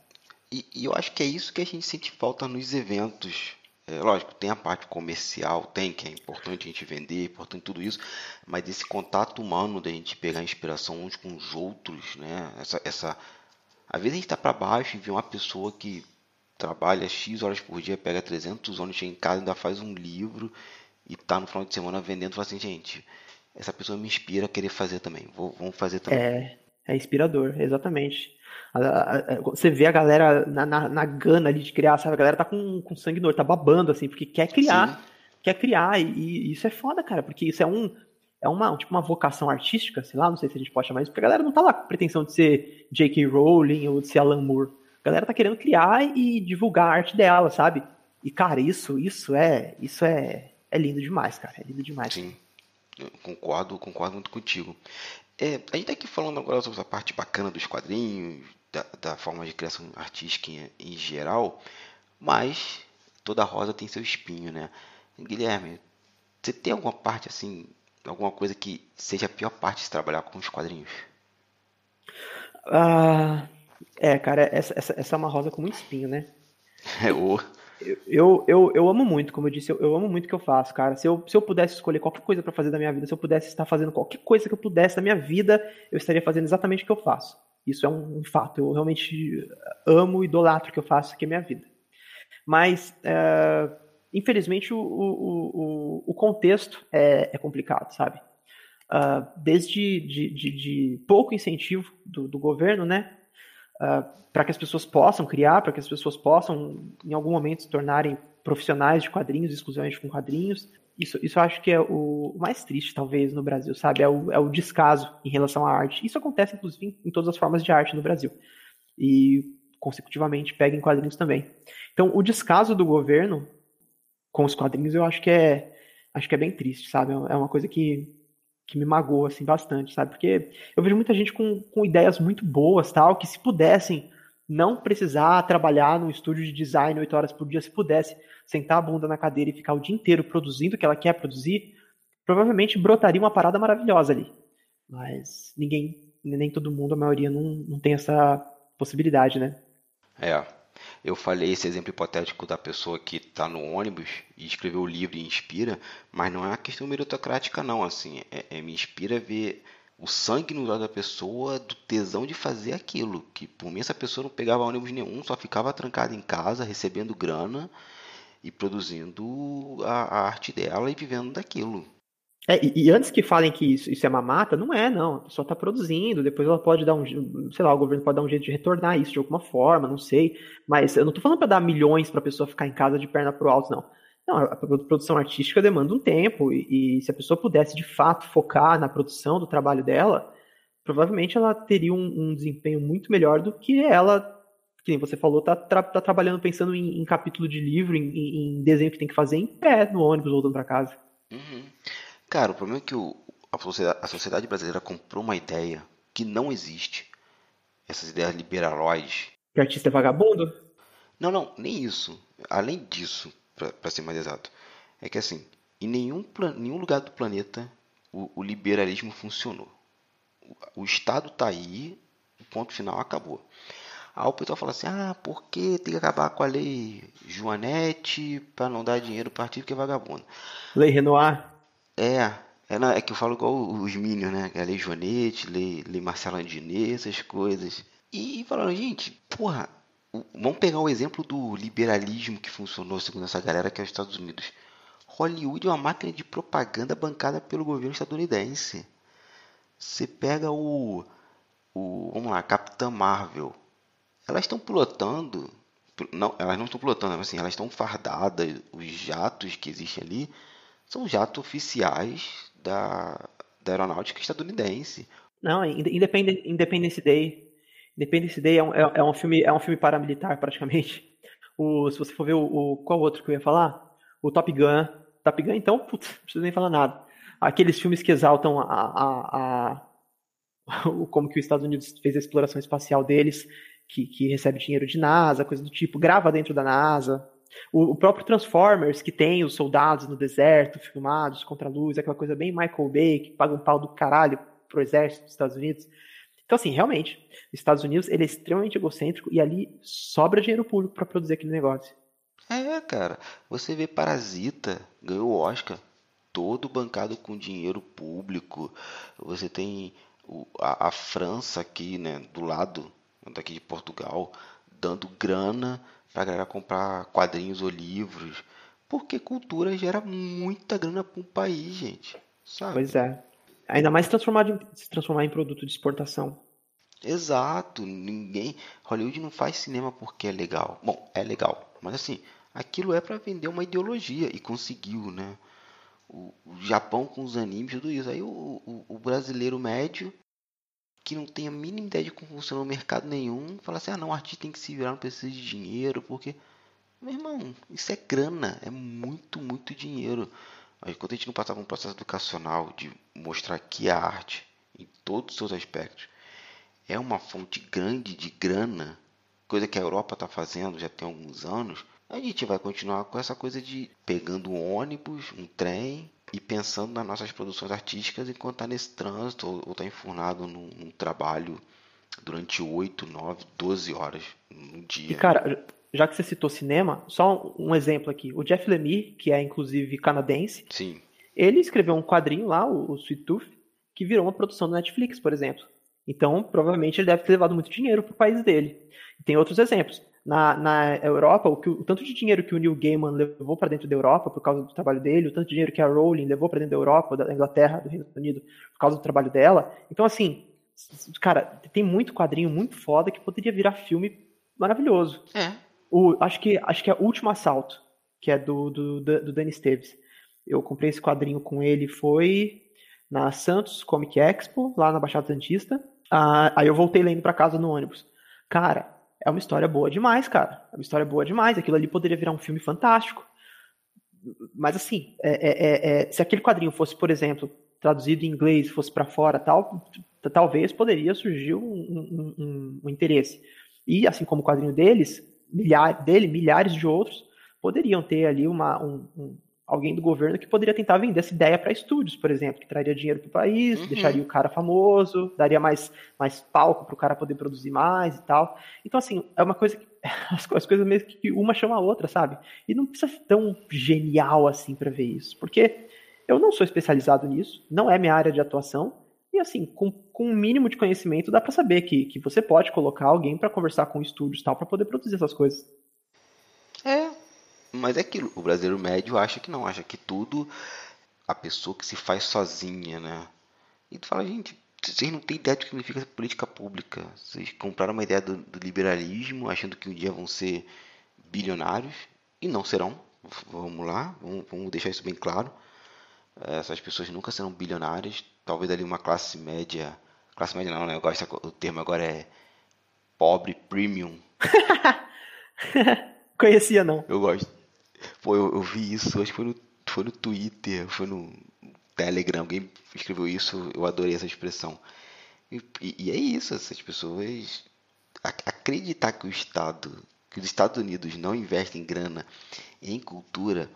E, e, eu acho que é isso que a gente sente falta nos eventos. É, lógico, tem a parte comercial, tem que é importante a gente vender, é importante tudo isso, mas esse contato humano da gente pegar inspiração uns com os outros, né? Essa, essa... Às vezes a gente está para baixo e vê uma pessoa que trabalha X horas por dia, pega 300 anos, chega em casa, ainda faz um livro e tá no final de semana vendendo, fala assim, gente, essa pessoa me inspira a querer fazer também, vou, vamos fazer também. É, é inspirador, exatamente. Você vê a galera na, na, na, gana ali de criar, sabe? A galera tá com, com sangue no olho, tá babando, assim, porque quer criar. Sim. Quer criar. E, e, isso é foda, cara, porque isso é um. É uma, tipo, uma vocação artística, sei lá, não sei se a gente pode chamar isso, porque a galera não tá lá com pretensão de ser J.K. Rowling ou de ser Alan Moore. A galera tá querendo criar e divulgar a arte dela, sabe? E, cara, isso, isso é. Isso é, é lindo demais, cara. É lindo demais. Sim. Eu concordo, concordo muito contigo. É, a gente está aqui falando agora sobre a parte bacana dos quadrinhos, da, da forma de criação artística em, em, geral, mas toda rosa tem seu espinho, né? Guilherme, você tem alguma parte assim, alguma coisa que seja a pior parte de trabalhar com os quadrinhos? Ah, é, cara, essa, essa, essa é uma rosa com muito espinho, né? É, o... Eu, eu, eu amo muito, como eu disse, eu, eu amo muito o que eu faço, cara. Se eu, se eu pudesse escolher qualquer coisa para fazer da minha vida, se eu pudesse estar fazendo qualquer coisa que eu pudesse da minha vida, eu estaria fazendo exatamente o que eu faço. Isso é um, um fato. Eu realmente amo e idolatro o que eu faço aqui é minha vida. Mas, é, infelizmente, o, o, o, contexto é, é complicado, sabe? Uh, desde de, de, de pouco incentivo do, do governo, né? Uh, ah, para que as pessoas possam criar, para que as pessoas possam, em algum momento, se tornarem profissionais de quadrinhos, exclusivamente com quadrinhos. Isso, isso eu acho que é o mais triste, talvez, no Brasil, sabe? É o, é o descaso em relação à arte. Isso acontece, inclusive, em todas as formas de arte no Brasil. E, consecutivamente, pega em quadrinhos também. Então, o descaso do governo com os quadrinhos, eu acho que é, acho que é bem triste, sabe? É uma coisa que que me magoa assim bastante, sabe? Porque eu vejo muita gente com, com ideias muito boas, tal, que se pudessem não precisar trabalhar num estúdio de design oito horas por dia, se pudesse sentar a bunda na cadeira e ficar o dia inteiro produzindo o que ela quer produzir, provavelmente brotaria uma parada maravilhosa ali. Mas ninguém, nem todo mundo, a maioria não, não tem essa possibilidade, né? É, eu falei esse exemplo hipotético da pessoa que está no ônibus e escreveu o livro e inspira, mas não é uma questão meritocrática não, assim, é, é me inspira ver o sangue no olho da pessoa, do tesão de fazer aquilo, que por mim essa pessoa não pegava ônibus nenhum, só ficava trancada em casa, recebendo grana e produzindo a, a arte dela e vivendo daquilo. É, e, e, antes que falem que isso, isso é mamata, não é, não. A pessoa está produzindo, depois ela pode dar um. Sei lá, o governo pode dar um jeito de retornar isso de alguma forma, não sei. Mas eu não estou falando para dar milhões para a pessoa ficar em casa de perna pro alto, não. Não, a produção artística demanda um tempo, e, e, se a pessoa pudesse de fato focar na produção do trabalho dela, provavelmente ela teria um, um desempenho muito melhor do que ela que nem você falou, tá, tra tá trabalhando pensando em, em, capítulo de livro, em, em, desenho que tem que fazer em pé no ônibus voltando para casa. Uhum. Cara, o problema é que o, a, sociedade, a sociedade brasileira comprou uma ideia que não existe. Essas ideias liberaloides. Que artista é vagabundo? Não, não, nem isso. Além disso, para ser mais exato, é que assim, em nenhum, nenhum lugar do planeta o, o liberalismo funcionou. O, o Estado está aí, o ponto final acabou. Aí o pessoal fala assim: ah, por que tem que acabar com a lei Joanete para não dar dinheiro para partido que é vagabundo? Lei Renoir? É, é, não, é que eu falo igual os Minions, né? A lei Joanete, lei, lei Marcelo Andinet, essas coisas. E, e falando, gente, porra, vamos pegar o exemplo do liberalismo que funcionou, segundo essa galera, que é os Estados Unidos. Hollywood é uma máquina de propaganda bancada pelo governo estadunidense. Você pega o, o vamos lá, Capitã Marvel. Elas estão pilotando, não, elas não estão pilotando, mas assim, elas estão fardadas. Os jatos que existem ali são jatos oficiais da, da aeronáutica estadunidense. Não, Independence, Independence Day. Independence Day é um, é, é um filme é um filme paramilitar praticamente. O, se você for ver o, o, qual outro que eu ia falar, o Top Gun. Top Gun, então, putz, não precisa nem falar nada. Aqueles filmes que exaltam a, a, a, como que os Estados Unidos fez a exploração espacial deles, que, que recebe dinheiro de NASA, coisa do tipo, grava dentro da NASA. O, o, próprio Transformers, que tem os soldados no deserto, filmados contra a luz, aquela coisa bem Michael Bay, que paga um pau do caralho pro exército dos Estados Unidos. Então, assim, realmente, os Estados Unidos ele é extremamente egocêntrico e ali sobra dinheiro público para produzir aquele negócio. É, cara. Você vê Parasita, ganhou o Oscar, todo bancado com dinheiro público. Você tem o, a, a França aqui, né, do lado daqui de Portugal, dando grana para a galera comprar quadrinhos ou livros. Porque cultura gera muita grana para um país, gente. Sabe? Pois é. Ainda mais transformar se transformar em produto de exportação. Exato, ninguém. Hollywood não faz cinema porque é legal. Bom, é legal, mas assim, aquilo é para vender uma ideologia e conseguiu, né? O, o, Japão com os animes, tudo isso. Aí o, o, o, brasileiro médio, que não tem a mínima ideia de como funciona o mercado nenhum, fala assim: ah, não, o artista tem que se virar, não precisa de dinheiro, porque. Meu irmão, isso é grana, é muito, muito dinheiro. Mas quando a gente não passar por um processo educacional de mostrar que a arte, em todos os seus aspectos, é uma fonte grande de grana, coisa que a Europa está fazendo já tem alguns anos, a gente vai continuar com essa coisa de pegando um ônibus, um trem e pensando nas nossas produções artísticas enquanto está nesse trânsito ou está enfurnado num, num, trabalho durante 8, 9, 12 horas no dia. E cara, já que você citou cinema, só um exemplo aqui. O Jeff Lemire, que é inclusive canadense, Sim. ele escreveu um quadrinho lá, o, o Sweet Tooth, que virou uma produção do Netflix, por exemplo. Então, provavelmente, ele deve ter levado muito dinheiro para o país dele. E tem outros exemplos. Na, na Europa, o, que, o tanto de dinheiro que o Neil Gaiman levou para dentro da Europa por causa do trabalho dele, o tanto de dinheiro que a Rowling levou para dentro da Europa, da Inglaterra, do Reino Unido, por causa do trabalho dela. Então, assim, cara, tem muito quadrinho muito foda que poderia virar filme maravilhoso. É. O, acho, que, acho que é o Último Assalto, que é do, do, do Danny Esteves. Eu comprei esse quadrinho com ele, foi na Santos Comic Expo, lá na Baixada Santista. Ah, aí eu voltei lendo para casa no ônibus. Cara, é uma história boa demais, cara. É uma história boa demais. Aquilo ali poderia virar um filme fantástico. Mas assim, é, é, é, é se aquele quadrinho fosse, por exemplo, traduzido em inglês, fosse para fora, tal, talvez poderia surgir um, um, um, um, interesse. E assim como o quadrinho deles, milhares, dele, milhares de outros poderiam ter ali uma, um, alguém do governo que poderia tentar vender essa ideia para estúdios, por exemplo, que traria dinheiro para o país, uhum. deixaria o cara famoso, daria mais, mais palco para o cara poder produzir mais e tal. Então, assim, é uma coisa que as, as coisas meio que uma chama a outra, sabe? E não precisa ser tão genial assim para ver isso, porque eu não sou especializado nisso, não é minha área de atuação, e assim, com, com um mínimo de conhecimento dá para saber que, que você pode colocar alguém para conversar com estúdios tal para poder produzir essas coisas. É, mas é aquilo, o brasileiro médio acha que não, acha que tudo a pessoa que se faz sozinha, né? E tu fala, gente, vocês não têm ideia do que significa política pública. Vocês compraram uma ideia do, do, liberalismo, achando que um dia vão ser bilionários, e não serão. Vamos lá, vamos, vamos deixar isso bem claro. Essas pessoas nunca serão bilionárias. Talvez ali uma classe média. Classe média não, né? Eu gosto, o termo agora é pobre premium Conhecia, não. Eu gosto. Pô, eu, eu, vi isso, acho que foi no, foi no Twitter, foi no Telegram, alguém escreveu isso, eu adorei essa expressão. E, e é isso, essas pessoas acreditar que o Estado, que os Estados Unidos não investem grana em cultura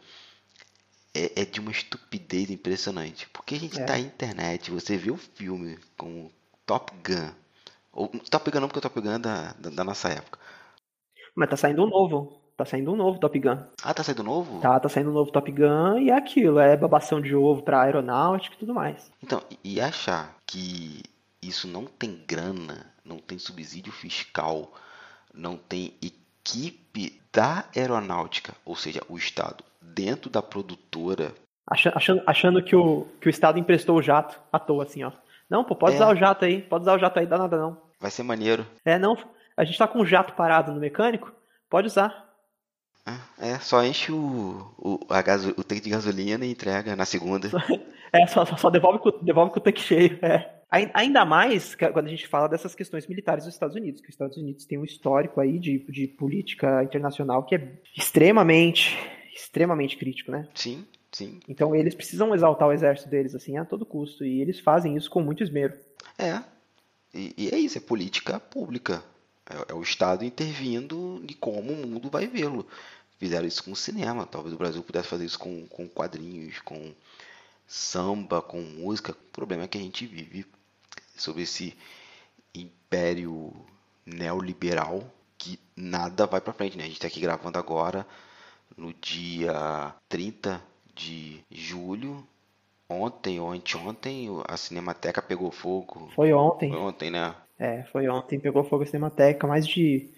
é, é de uma estupidez impressionante. Porque a gente é. tá na internet, você vê o filme com Top Gun. Ou, Top Gun não, porque o Top Gun é da, da, da nossa época. Mas tá saindo um novo. Tá saindo um novo Top Gun. Ah, tá saindo novo? Tá, tá saindo um novo Top Gun e é aquilo, é babação de ovo pra aeronáutica e tudo mais. Então, e achar que isso não tem grana, não tem subsídio fiscal, não tem equipe da aeronáutica, ou seja, o Estado, dentro da produtora. Achando, achando que, o, que o Estado emprestou o jato à toa, assim, ó. Não, pô, pode é. usar o jato aí, pode usar o jato aí, dá nada não. Vai ser maneiro. É, não, a gente tá com o jato parado no mecânico, pode usar. É, só enche o, o, a gaso, o tanque de gasolina e entrega na segunda. É, só, só devolve, com, devolve com o tanque cheio. É. Ainda mais quando a gente fala dessas questões militares dos Estados Unidos, que os Estados Unidos têm um histórico aí de, de política internacional que é extremamente, extremamente crítico, né? Sim, sim. Então eles precisam exaltar o exército deles assim a todo custo e eles fazem isso com muito esmero. É, e, e é isso, é política pública. É, é o Estado intervindo de como o mundo vai vê-lo. Fizeram isso com o cinema, talvez o Brasil pudesse fazer isso com, com quadrinhos, com samba, com música. O problema é que a gente vive sobre esse império neoliberal que nada vai para frente, né? A gente está aqui gravando agora no dia 30 de julho. Ontem ou anteontem a Cinemateca pegou fogo. Foi ontem. Foi ontem, né? É, foi ontem, pegou fogo a Cinemateca. Mais de,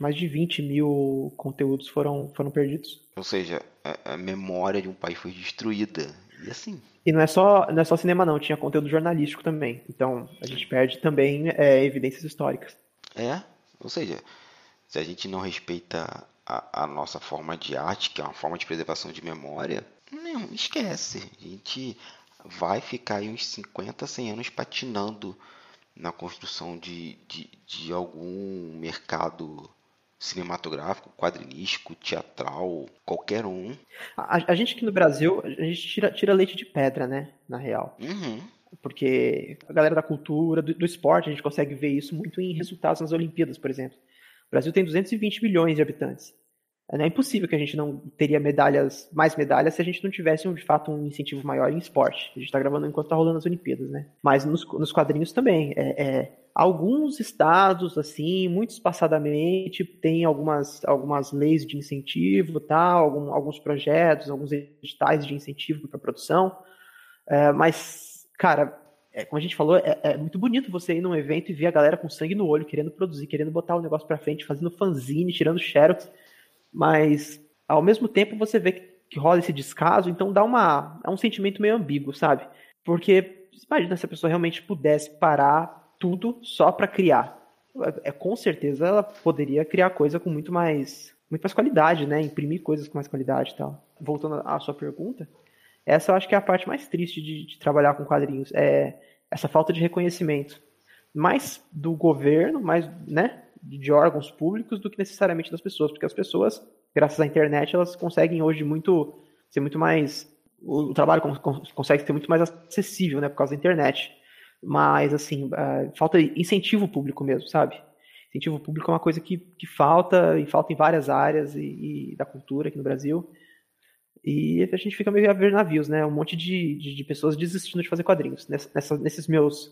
mais de 20 mil conteúdos foram, foram perdidos. Ou seja, a, a memória de um país foi destruída. E assim, e não é só não é só cinema não, tinha conteúdo jornalístico também. Então a gente perde também é, evidências históricas. É, ou seja, se a gente não respeita a, a, nossa forma de arte, que é uma forma de preservação de memória, não, esquece. A gente vai ficar aí uns 50, 100 anos patinando na construção de, de, de algum mercado cinematográfico, quadrinístico, teatral, qualquer um. A, a, gente aqui no Brasil, a gente tira, tira leite de pedra, né? Na real. Uhum. Porque a galera da cultura, do, do, esporte, a gente consegue ver isso muito em resultados nas Olimpíadas, por exemplo. O Brasil tem 220 milhões de habitantes. É impossível que a gente não teria medalhas, mais medalhas, se a gente não tivesse, de fato, um incentivo maior em esporte. A gente está gravando enquanto está rolando as Olimpíadas, né? Mas nos, nos quadrinhos também. É, é, alguns estados, assim, muito espaçadamente, têm algumas, algumas leis de incentivo, tá? Algum, alguns projetos, alguns editais de incentivo para produção. É, mas, cara, é, como a gente falou, é, é, muito bonito você ir num evento e ver a galera com sangue no olho, querendo produzir, querendo botar o negócio para frente, fazendo fanzine, tirando xerox mas ao mesmo tempo você vê que, que rola esse descaso, então dá uma, é um sentimento meio ambíguo, sabe? Porque imagina se a pessoa realmente pudesse parar tudo só para criar. É, com certeza ela poderia criar coisa com muito mais, muito mais qualidade, né? Imprimir coisas com mais qualidade e tal. Voltando à sua pergunta, essa eu acho que é a parte mais triste de, de trabalhar com quadrinhos, é essa falta de reconhecimento. Mais do governo, mais, né? De órgãos públicos do que necessariamente das pessoas, porque as pessoas, graças à internet, elas conseguem hoje muito ser muito mais o, trabalho consegue ser muito mais acessível, né, por causa da internet. Mas assim, uh, falta incentivo público mesmo, sabe? Incentivo público é uma coisa que, que falta e falta em várias áreas e, e da cultura aqui no Brasil. E a gente fica meio a ver navios, né? Um monte de, de, de pessoas desistindo de fazer quadrinhos. Nessa, nesses meus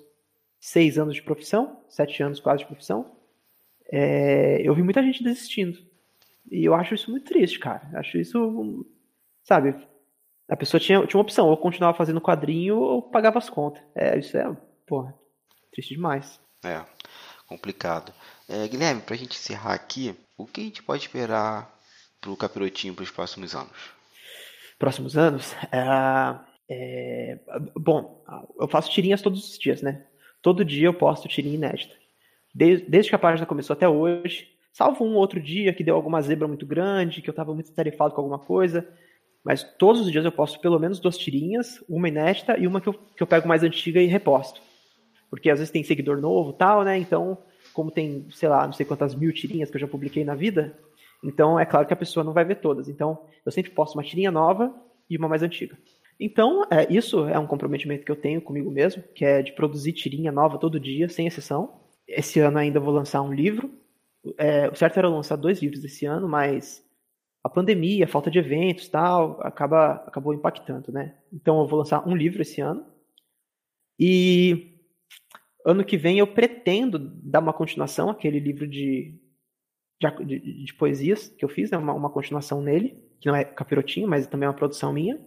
seis anos de profissão, sete anos quase de profissão, é, eu vi muita gente desistindo. E eu acho isso muito triste, cara. Acho isso, sabe? A pessoa tinha, tinha uma opção, ou continuava fazendo quadrinho ou pagava as contas. É, isso é, porra, triste demais. É, complicado. É, Guilherme, pra gente encerrar aqui, o que a gente pode esperar pro Capirotinho para os próximos anos? Próximos anos? É, é, bom, eu faço tirinhas todos os dias, né? Todo dia eu posto tirinha inédita desde, desde que a página começou até hoje, salvo um outro dia que deu alguma zebra muito grande, que eu estava muito tarefado com alguma coisa, mas todos os dias eu posto pelo menos duas tirinhas, uma inédita e uma que eu, que eu pego mais antiga e reposto. Porque às vezes tem seguidor novo tal, né? Então como tem, sei lá, não sei quantas mil tirinhas que eu já publiquei na vida, então é claro que a pessoa não vai ver todas. Então eu sempre posto uma tirinha nova e uma mais antiga. Então, é, isso é um comprometimento que eu tenho comigo mesmo, que é de produzir tirinha nova todo dia, sem exceção. Esse ano ainda vou lançar um livro. É, o certo era lançar dois livros esse ano, mas a pandemia, a falta de eventos tal, acaba, acabou impactando, né? Então eu vou lançar um livro esse ano. E ano que vem eu pretendo dar uma continuação àquele livro de, de, de, de poesias que eu fiz, né? Uma, uma, continuação nele, que não é capirotinho, mas também é uma produção minha.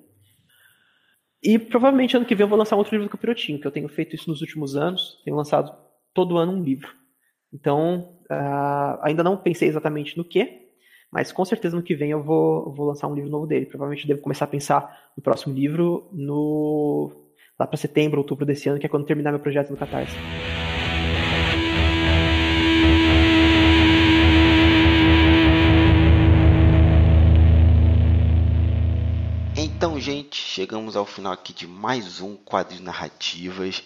E provavelmente ano que vem eu vou lançar outro livro do capirotinho, que eu tenho feito isso nos últimos anos, tenho lançado todo ano um livro. Então, uh, ainda não pensei exatamente no que, mas com certeza no que vem eu vou, vou lançar um livro novo dele. Provavelmente devo começar a pensar no próximo livro no lá para setembro, outubro desse ano, que é quando terminar meu projeto no Catarse. Então, gente, chegamos ao final aqui de mais um quadro de narrativas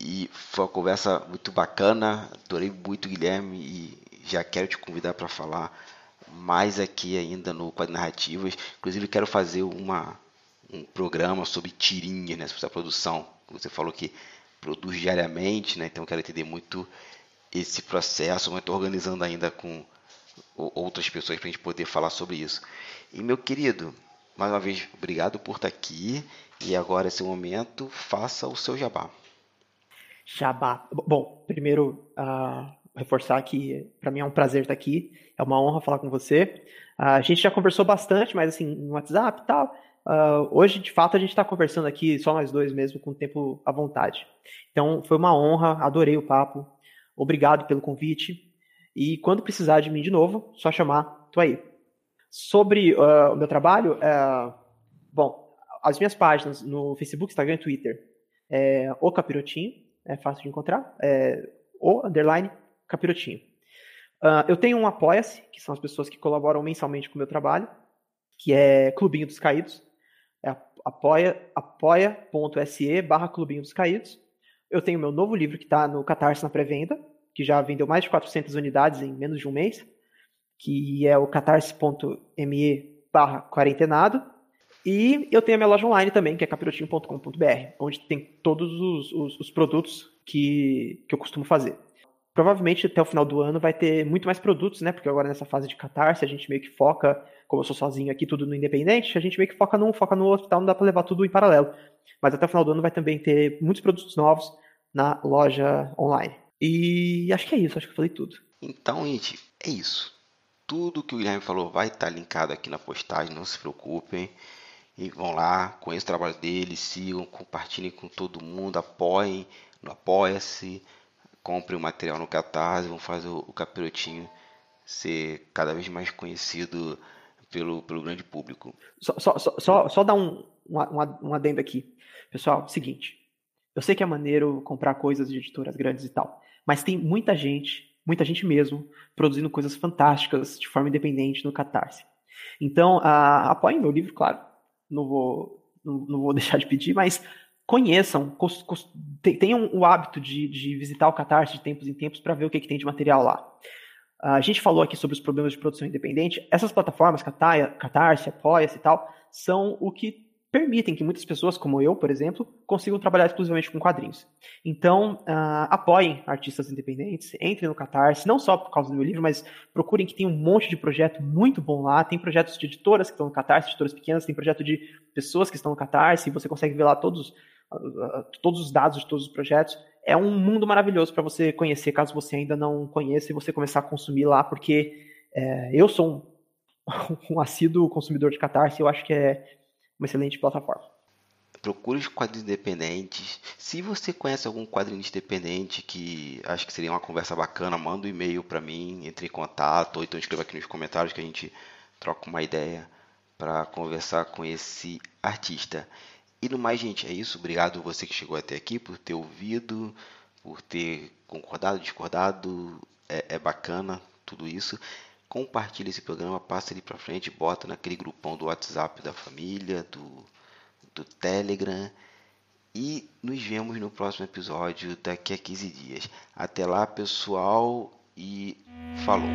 e foi uma conversa muito bacana. Adorei muito, Guilherme, e já quero te convidar para falar mais aqui ainda no quadro narrativas. Inclusive, quero fazer uma um programa sobre tirinha, né, sobre a produção. Você falou que produz diariamente, né, então quero entender muito esse processo, mas estou organizando ainda com outras pessoas para a gente poder falar sobre isso. E meu querido, mais uma vez, obrigado por estar aqui. E agora, esse momento, faça o seu jabá. Jabá. Bom, primeiro, uh, reforçar que para mim é um prazer estar aqui. É uma honra falar com você. Uh, a gente já conversou bastante, mas assim, no WhatsApp e tal. Uh, hoje, de fato, a gente está conversando aqui, só nós dois mesmo, com o tempo à vontade. Então, foi uma honra, adorei o papo. Obrigado pelo convite. E quando precisar de mim de novo, só chamar, tô aí. Sobre uh, o meu trabalho, uh, bom, as minhas páginas no Facebook, Instagram e Twitter é o Capirotinho, é fácil de encontrar, é o underline Capirotinho. Uh, eu tenho um Apoia-se, que são as pessoas que colaboram mensalmente com o meu trabalho, que é Clubinho dos Caídos é apoia.se apoia barra Clubinho dos Caídos. Eu tenho meu novo livro que está no Catarse na pré-venda, que já vendeu mais de 400 unidades em menos de um mês, que é o catarse.me barra quarentenado. E eu tenho a minha loja online também, que é capirotinho.com.br, onde tem todos os, os, os produtos que, que eu costumo fazer. Provavelmente até o final do ano vai ter muito mais produtos, né? Porque agora nessa fase de catarse a gente meio que foca como eu sou sozinho aqui, tudo no independente, a gente meio que foca num, foca no outro, tal, não dá para levar tudo em paralelo. Mas até o final do ano vai também ter muitos produtos novos na loja online. E acho que é isso, acho que eu falei tudo. Então, gente, é isso. Tudo que o Guilherme falou vai estar linkado aqui na postagem, não se preocupem. E vão lá, conheçam o trabalho dele, sigam, compartilhem com todo mundo, apoiem no Apoia-se, comprem o material no Catarse, vão fazer o Capirotinho ser cada vez mais conhecido pelo, pelo grande público. Só, só, só, só dar um, um, adendo aqui. Pessoal, seguinte. Eu sei que é maneiro comprar coisas de editoras grandes e tal, mas tem muita gente, muita gente mesmo, produzindo coisas fantásticas de forma independente no Catarse. Então, uh, apoiem meu livro, claro. Não vou, não, não vou deixar de pedir, mas conheçam, tenham o hábito de, de visitar o Catarse de tempos em tempos para ver o que, que tem de material lá. A gente falou aqui sobre os problemas de produção independente. Essas plataformas, Catarse, Apoia-se e tal, são o que permitem que muitas pessoas, como eu, por exemplo, consigam trabalhar exclusivamente com quadrinhos. Então, uh, apoiem artistas independentes, entrem no Catarse, não só por causa do meu livro, mas procurem que tem um monte de projeto muito bom lá. Tem projetos de editoras que estão no Catarse, editoras pequenas, tem projeto de pessoas que estão no Catarse, e você consegue ver lá todos, uh, todos os dados de todos os projetos é um mundo maravilhoso para você conhecer, caso você ainda não conheça, e você começar a consumir lá, porque é, eu sou um, um assíduo consumidor de Catarse, eu acho que é uma excelente plataforma. Procure os quadrinhos independentes. Se você conhece algum quadrinho independente que acho que seria uma conversa bacana, manda um e-mail para mim, entre em contato, ou então escreva aqui nos comentários que a gente troca uma ideia para conversar com esse artista. E no mais, gente, é isso. Obrigado você que chegou até aqui por ter ouvido, por ter concordado, discordado. É, é bacana tudo isso compartilha esse programa, passa ele para frente, bota naquele grupão do WhatsApp da família, do, do Telegram. E nos vemos no próximo episódio daqui a 15 dias. Até lá, pessoal, e falou!